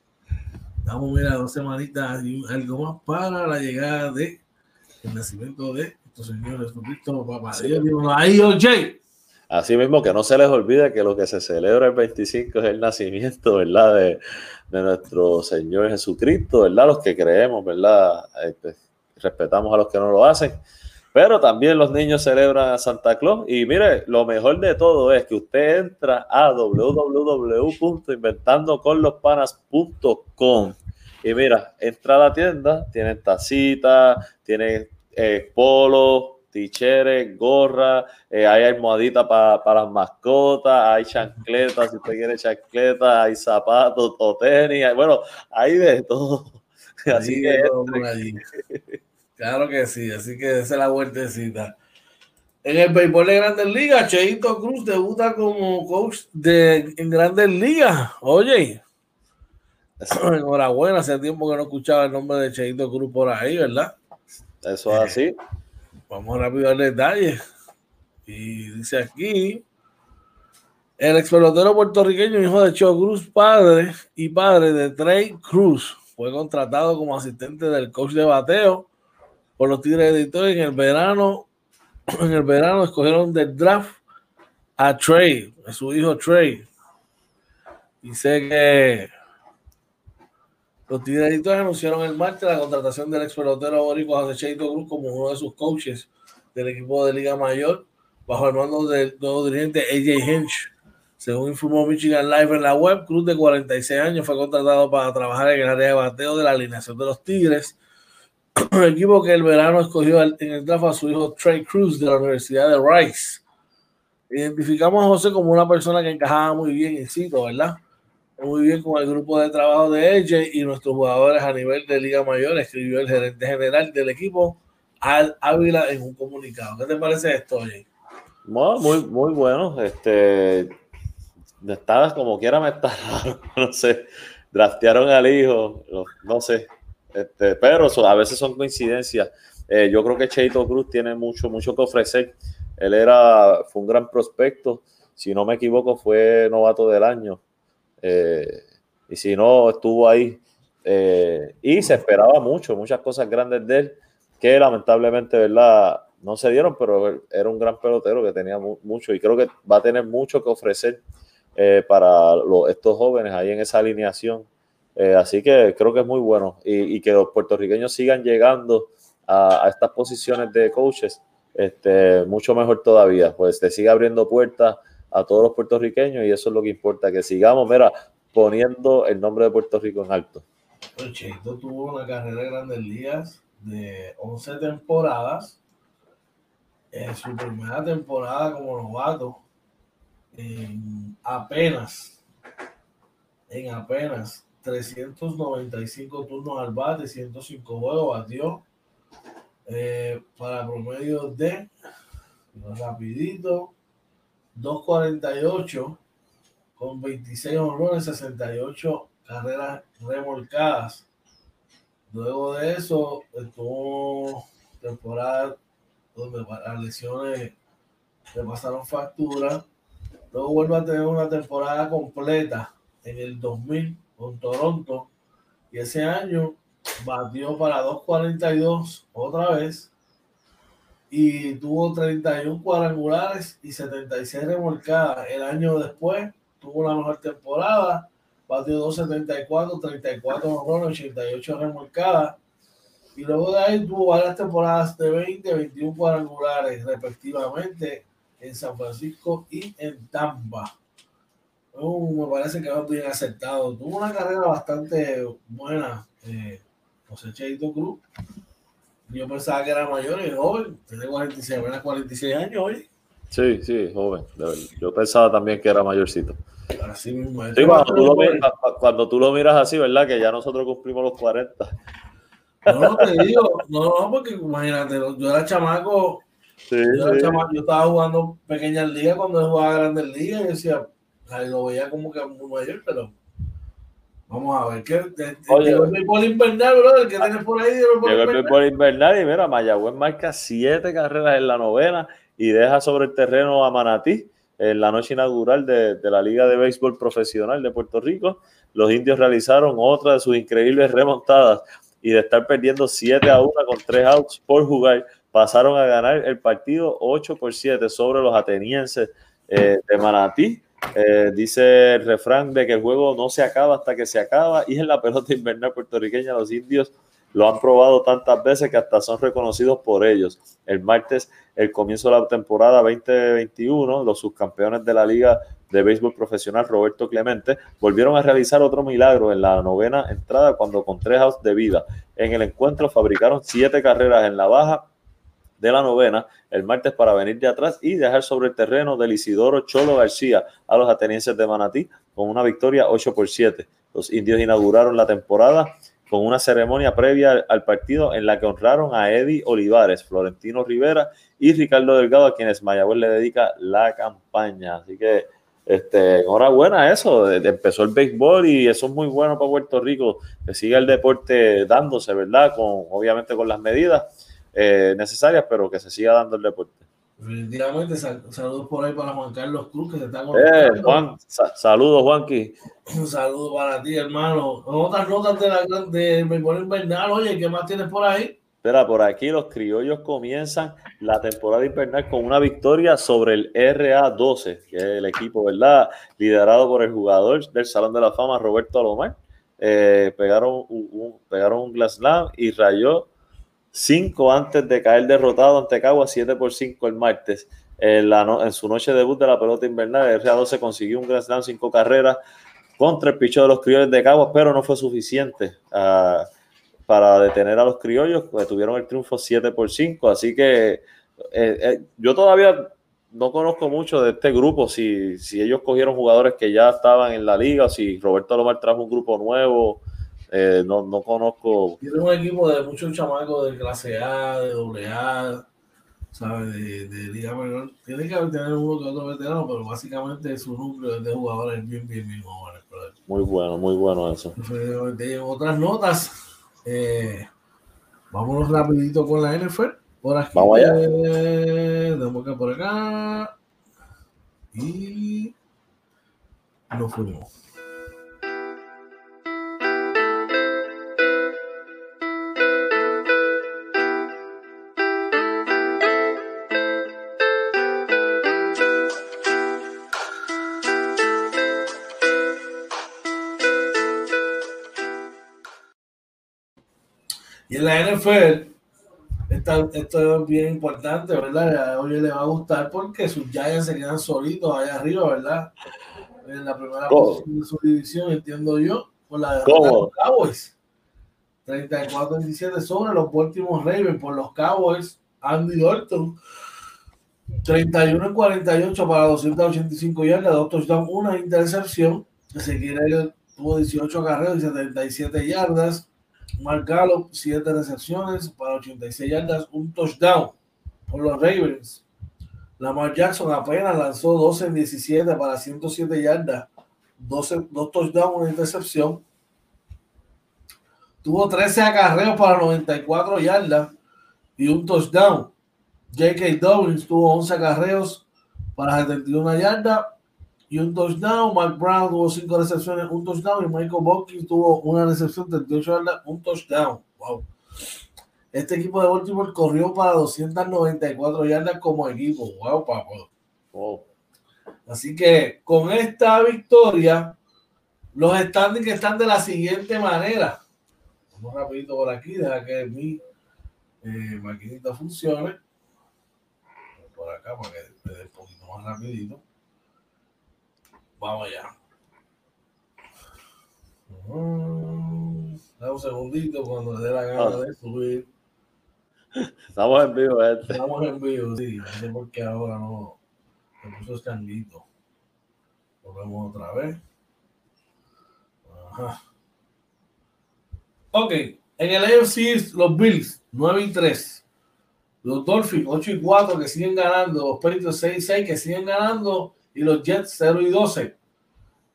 Estamos, mira, dos semanitas y algo más para la llegada de el nacimiento de señores papá ahí. Así mismo, que no se les olvide que lo que se celebra el 25 es el nacimiento, ¿verdad? De, de nuestro Señor Jesucristo, ¿verdad? Los que creemos, ¿verdad? Este, respetamos a los que no lo hacen. Pero también los niños celebran a Santa Claus. Y mire, lo mejor de todo es que usted entra a www.inventandoconlospanas.com y mira, entra a la tienda, tienen tacitas, tienen eh, polo, ticheres, gorra, eh, hay almohadita para las mascotas, hay chancletas, si usted quiere chancletas, hay zapatos o tenis, bueno, hay de todo. (laughs) Así que... (laughs) Claro que sí, así que esa es la vueltecita. En el béisbol de Grandes Ligas, Cheito Cruz debuta como coach de, en Grandes Ligas. Oye, (clears throat) enhorabuena, hace tiempo que no escuchaba el nombre de Cheito Cruz por ahí, ¿verdad? Eso es así. (laughs) Vamos rápido al detalle. Y dice aquí, el ex pelotero puertorriqueño, hijo de Cho Cruz, padre y padre de Trey Cruz, fue contratado como asistente del coach de bateo por los Tigres Editores en el verano. (clears throat) En el verano escogieron del draft a Trey, a su hijo Trey. Sé que los Tigres anunciaron el martes la contratación del ex pelotero boricua José Cheito Cruz como uno de sus coaches del equipo de Liga Mayor, bajo el mando del nuevo dirigente AJ Hinch. Según informó Michigan Live en la web, Cruz de 46 años fue contratado para trabajar en el área de bateo de la alineación de los Tigres, el equipo que el verano escogió en el draft a su hijo Trey Cruz de la Universidad de Rice. Identificamos a José como una persona que encajaba muy bien, en cito, ¿verdad? Muy bien con el grupo de trabajo de ella y nuestros jugadores a nivel de Liga Mayor, escribió el gerente general del equipo, Al Ávila, en un comunicado. ¿Qué te parece esto, oye? Muy, muy bueno. Este, está como quiera, me está. (laughs) No sé, draftearon al hijo, no sé. Este, pero a veces son coincidencias. Eh, yo creo que Cheito Cruz tiene mucho, mucho que ofrecer. Él era, fue un gran prospecto. Si no me equivoco, fue novato del año eh, y si no, estuvo ahí. Eh, y se esperaba mucho, muchas cosas grandes de él, que lamentablemente, ¿verdad? No se dieron, pero era un gran pelotero que tenía mucho y creo que va a tener mucho que ofrecer eh, para estos jóvenes ahí en esa alineación. así que creo que es muy bueno y, que los puertorriqueños sigan llegando a, estas posiciones de coaches, este, mucho mejor todavía, pues te sigue abriendo puertas a todos los puertorriqueños y eso es lo que importa, que sigamos, mira, poniendo el nombre de Puerto Rico en alto. El Cheito tuvo una carrera de grandes ligas de 11 temporadas. En su primera temporada como novato, en apenas, en apenas 395 turnos al bate, 105 juegos, batió eh, para promedio de rapidito 2.48 con 26 honrones, 68 carreras remolcadas. Luego de eso, estuvo temporada donde las lesiones le pasaron factura. Luego vuelve a tener una temporada completa en el 2000 con Toronto. Y ese año batió para 2.42 otra vez y tuvo 31 cuadrangulares y 76 remolcadas. El año después tuvo una mejor temporada, batió 274, 34 honrones, 88 remolcadas. Y luego de ahí tuvo varias temporadas de 20, 21 cuadrangulares respectivamente en San Francisco y en Tampa. me parece que va bien aceptado. Tuvo una carrera bastante buena, eh, José Cheito Cruz. Yo pensaba que era mayor y joven, tiene 46, 46 años hoy. Sí, sí, joven. Yo pensaba también que era mayorcito. Así mismo. Sí, cuando, tú lo miras, cuando tú lo miras así, ¿verdad? Que ya nosotros cumplimos los 40. No, no te digo, no, no, porque imagínate, yo era chamaco, sí, yo, era chamaco yo estaba jugando pequeñas ligas cuando jugaba grandes ligas y decía, ahí lo veía como que muy mayor, pero Vamos a ver, ¿qué? Llegó el béisbol invernal, bro, ¿qué tienes por ahí? Llegó el béisbol invernal y mira, Mayagüez marca siete carreras en la novena y deja sobre el terreno a Manatí en la noche inaugural de, de, la Liga de Béisbol Profesional de Puerto Rico. Los indios realizaron otra de sus increíbles remontadas y de estar perdiendo 7 a 1 con 3 outs por jugar, pasaron a ganar el partido 8 por 7 sobre los atenienses eh, de Manatí eh, dice el refrán de que el juego no se acaba hasta que se acaba y en la pelota invernal puertorriqueña los indios lo han probado tantas veces que hasta son reconocidos por ellos. El martes, el comienzo de la temporada 2021, los subcampeones de la Liga de Béisbol Profesional Roberto Clemente volvieron a realizar otro milagro en la novena entrada cuando con tres outs de vida en el encuentro fabricaron siete carreras en la baja de la novena el martes para venir de atrás y dejar sobre el terreno del Isidoro Cholo García a los atenienses de Manatí con una victoria 8 por 7. Los indios inauguraron la temporada con una ceremonia previa al partido en la que honraron a Eddie Olivares, Florentino Rivera y Ricardo Delgado, a quienes Mayagüez le dedica la campaña. Así que este, enhorabuena eso, empezó el béisbol y eso es muy bueno para Puerto Rico, que siga el deporte dándose, ¿verdad? Con, obviamente con las medidas eh, necesarias, pero que se siga dando el deporte. Definitivamente, saludos por ahí para Juan Carlos Cruz, que se está eh, Juan, saludos, Juanqui. Un saludo para ti, hermano. Otras notas de la de béisbol invernal, oye, ¿qué más tienes por ahí? Espera, por aquí los criollos comienzan la temporada invernal con una victoria sobre el RA12, que es el equipo, ¿verdad? Liderado por el jugador del Salón de la Fama, Roberto Alomar. Eh, pegaron, un, pegaron un Glass Slam y rayó 5 antes de caer derrotado ante Cagua 7 por 5 el martes. En, la en, su noche de debut de la pelota invernal, el RA12 consiguió un Grand Slam, 5 carreras contra el picho de los criollos de Caguas, pero no fue suficiente uh, para detener a los criollos, que tuvieron el triunfo 7 por 5. Así que eh, eh, yo todavía no conozco mucho de este grupo, si, si ellos cogieron jugadores que ya estaban en la liga, si Roberto Lomar trajo un grupo nuevo eh, no, no conozco. Tiene un equipo de muchos chamacos de clase A, de doble A, ¿sabes? De, de Liga Menor. Tiene que tener uno que otro veterano, pero básicamente su núcleo de jugadores bien, bien, bien jóvenes. Muy bueno, muy bueno eso. En otras notas, eh, vámonos rapidito con la NFL. Por aquí. Vamos allá. Eh, que por acá. Y nos fuimos. Y en la NFL, esto es bien importante, ¿verdad? A hoy le va a gustar porque sus Giants se quedan solitos allá arriba, ¿verdad? En la primera posición de su división, entiendo yo, con la de los Cowboys. 34-17 sobre los últimos Ravens por los Cowboys. Andy Dalton. 31 48 para 285 yardas, dos touchdowns, una intercepción. quiere tuvo 18 carreras y 77 yardas. Mark Gallup, 7 recepciones para 86 yardas, un touchdown por los Ravens. Lamar Jackson apenas lanzó 12 en 17 para 107 yardas, 12, dos touchdowns, una intercepción. Tuvo 13 acarreos para 94 yardas y un touchdown. J.K. Dobbins tuvo 11 acarreos para 71 yardas y un touchdown. Mike Brown tuvo cinco recepciones, un touchdown. Y Michael Bonkins tuvo una recepción, 38 yardas, un touchdown. Wow. Este equipo de Baltimore corrió para 294 yardas como equipo. Wow, papá. Wow. Así que con esta victoria, los standings están de la siguiente manera. Vamos rapidito por aquí, deja que mi eh, maquinita funcione. Por acá para que dé un poquito más rapidito. Vamos allá. Mm, da un segundito cuando le dé la gana de subir. Estamos en vivo, este. Estamos en vivo, sí. No sé por qué ahora no. Me puso escanguito. Lo vemos otra vez. Ajá. Ok. En el AFC, los Bills, 9 y 3. Los Dolphins, 8 y 4, que siguen ganando. Los Peritos, 6 y 6, que siguen ganando y los Jets 0 y 12.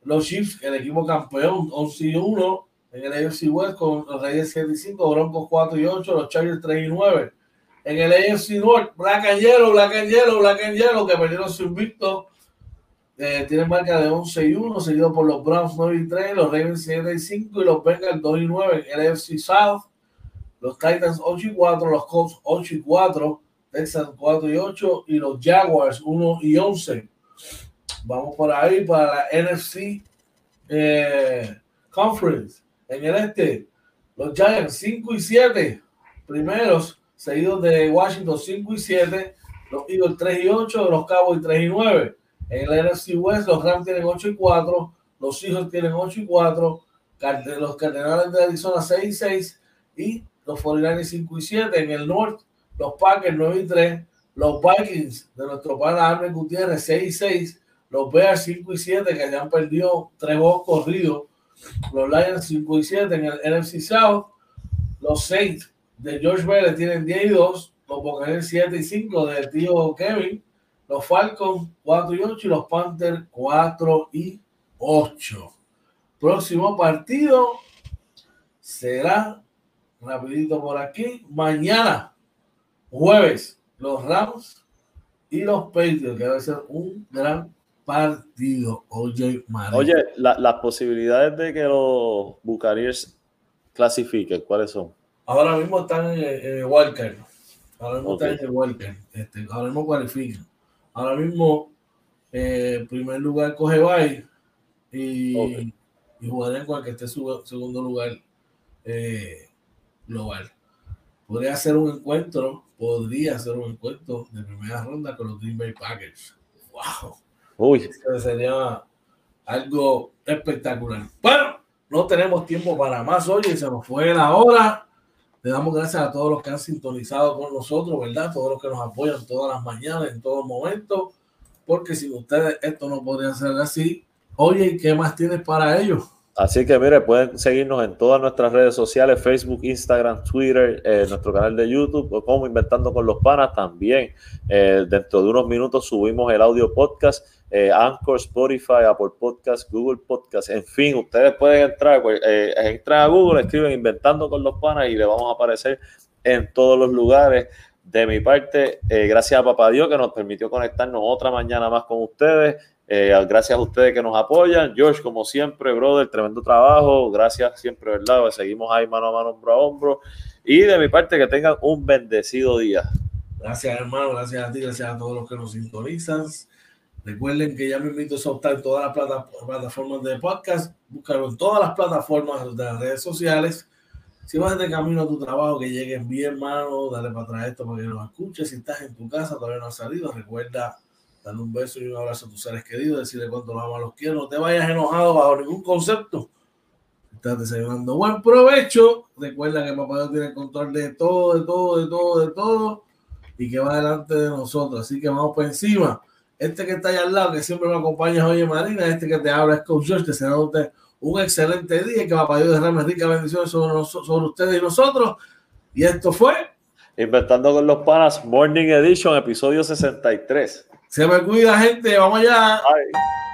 Los Chiefs, el equipo campeón 11 y 1 en el AFC West con los Reyes 7 y 5, Broncos 4 y 8, los Chargers 3 y 9. En el AFC North, Black and Yellow, Black and Yellow, Black and Yellow, que perdieron su invicto. Eh, tienen marca de 11 y 1, seguido por los Browns 9 y 3, los Ravens 7 y 5 y los Bengals 2 y 9. En el AFC South, los Titans 8 y 4, los Colts 8 y 4, Texans 4 y 8 y los Jaguars 1 y 11. Vamos por ahí para la NFC eh, Conference. En el este, los Giants 5 y 7, primeros, seguidos de Washington 5 y 7, los Eagles 3 y 8, los Cowboys 3 y 9. En el NFC West, los Rams tienen 8 y 4, los Seahawks tienen 8 y 4, los Cardenales de Arizona 6 y 6 y los 49 5 y 7. En el norte, los Packers 9 y 3, los Vikings de nuestro pana Arne Gutiérrez 6 y 6, los Bears 5 y 7 que ya han perdido tres juegos corridos, los Lions 5 y 7 en el NFC South, los Saints de George Vélez tienen 10 y 2, los Buccaneers 7 y 5 de tío Kevin, los Falcons 4 y 8 y los Panthers 4 y 8. Próximo partido será rapidito por aquí. Mañana, jueves, los Rams y los Patriots, que va a ser un gran partido. Oye, Oye la, las posibilidades de que los Buccaneers clasifiquen, ¿cuáles son? Ahora mismo están en, el Walker. Ahora mismo están en el Walker. Este, ahora mismo cualifican. Ahora mismo, eh, primer lugar coge Bay y, okay. y jugarán con el que esté su segundo lugar eh, global. Podría ser un encuentro, podría ser un encuentro de primera ronda con los Green Bay Packers. ¡Wow! Uy. Sería algo espectacular. Bueno, no tenemos tiempo para más hoy, se nos fue la hora. Le damos gracias a todos los que han sintonizado con nosotros, ¿verdad? Todos los que nos apoyan todas las mañanas, en todo momento, porque sin ustedes esto no podría ser así. Oye, ¿qué más tienes para ellos? Así que mire, pueden seguirnos en todas nuestras redes sociales, Facebook, Instagram, Twitter, eh, nuestro canal de YouTube, o como Inventando con los Panas también. Eh, dentro de unos minutos subimos el audio podcast, eh, Anchor, Spotify, Apple Podcast, Google Podcast, en fin, ustedes pueden entrar, pues, eh, a Google, escriben Inventando con los Panas y le vamos a aparecer en todos los lugares. De mi parte, eh, gracias a Papá Dios que nos permitió conectarnos otra mañana más con ustedes. Eh, gracias a ustedes que nos apoyan. George, como siempre, brother, tremendo trabajo. Gracias siempre, ¿verdad? Seguimos ahí mano a mano, hombro a hombro. Y de mi parte, que tengan un bendecido día. Gracias, hermano. Gracias a ti, gracias a todos los que nos sintonizan. Recuerden que ya me invito a optar en todas las plataformas de podcast. Búscalo en todas las plataformas de las redes sociales. Si vas de camino a tu trabajo, que llegues bien, hermano, dale para atrás esto para que nos escuches. Si estás en tu casa, todavía no has salido, recuerda darle un beso y un abrazo a tus seres queridos, decirle cuánto los amas, los quiero. No te vayas enojado bajo ningún concepto. Estás desayunando. Buen provecho. Recuerda que Papá Dios tiene control de todo, de todo, de todo, de todo. Y que va delante de nosotros. Así que vamos por encima. Este que está allá al lado, que siempre me acompaña, oye Marina, este que te habla es Coach George, usted un excelente día y que Papá Dios derrame rica bendiciones sobre, sobre ustedes y nosotros. Y esto fue Inventando con los Panas Morning Edition, episodio 63. Se me cuida, gente. Vamos allá. Bye.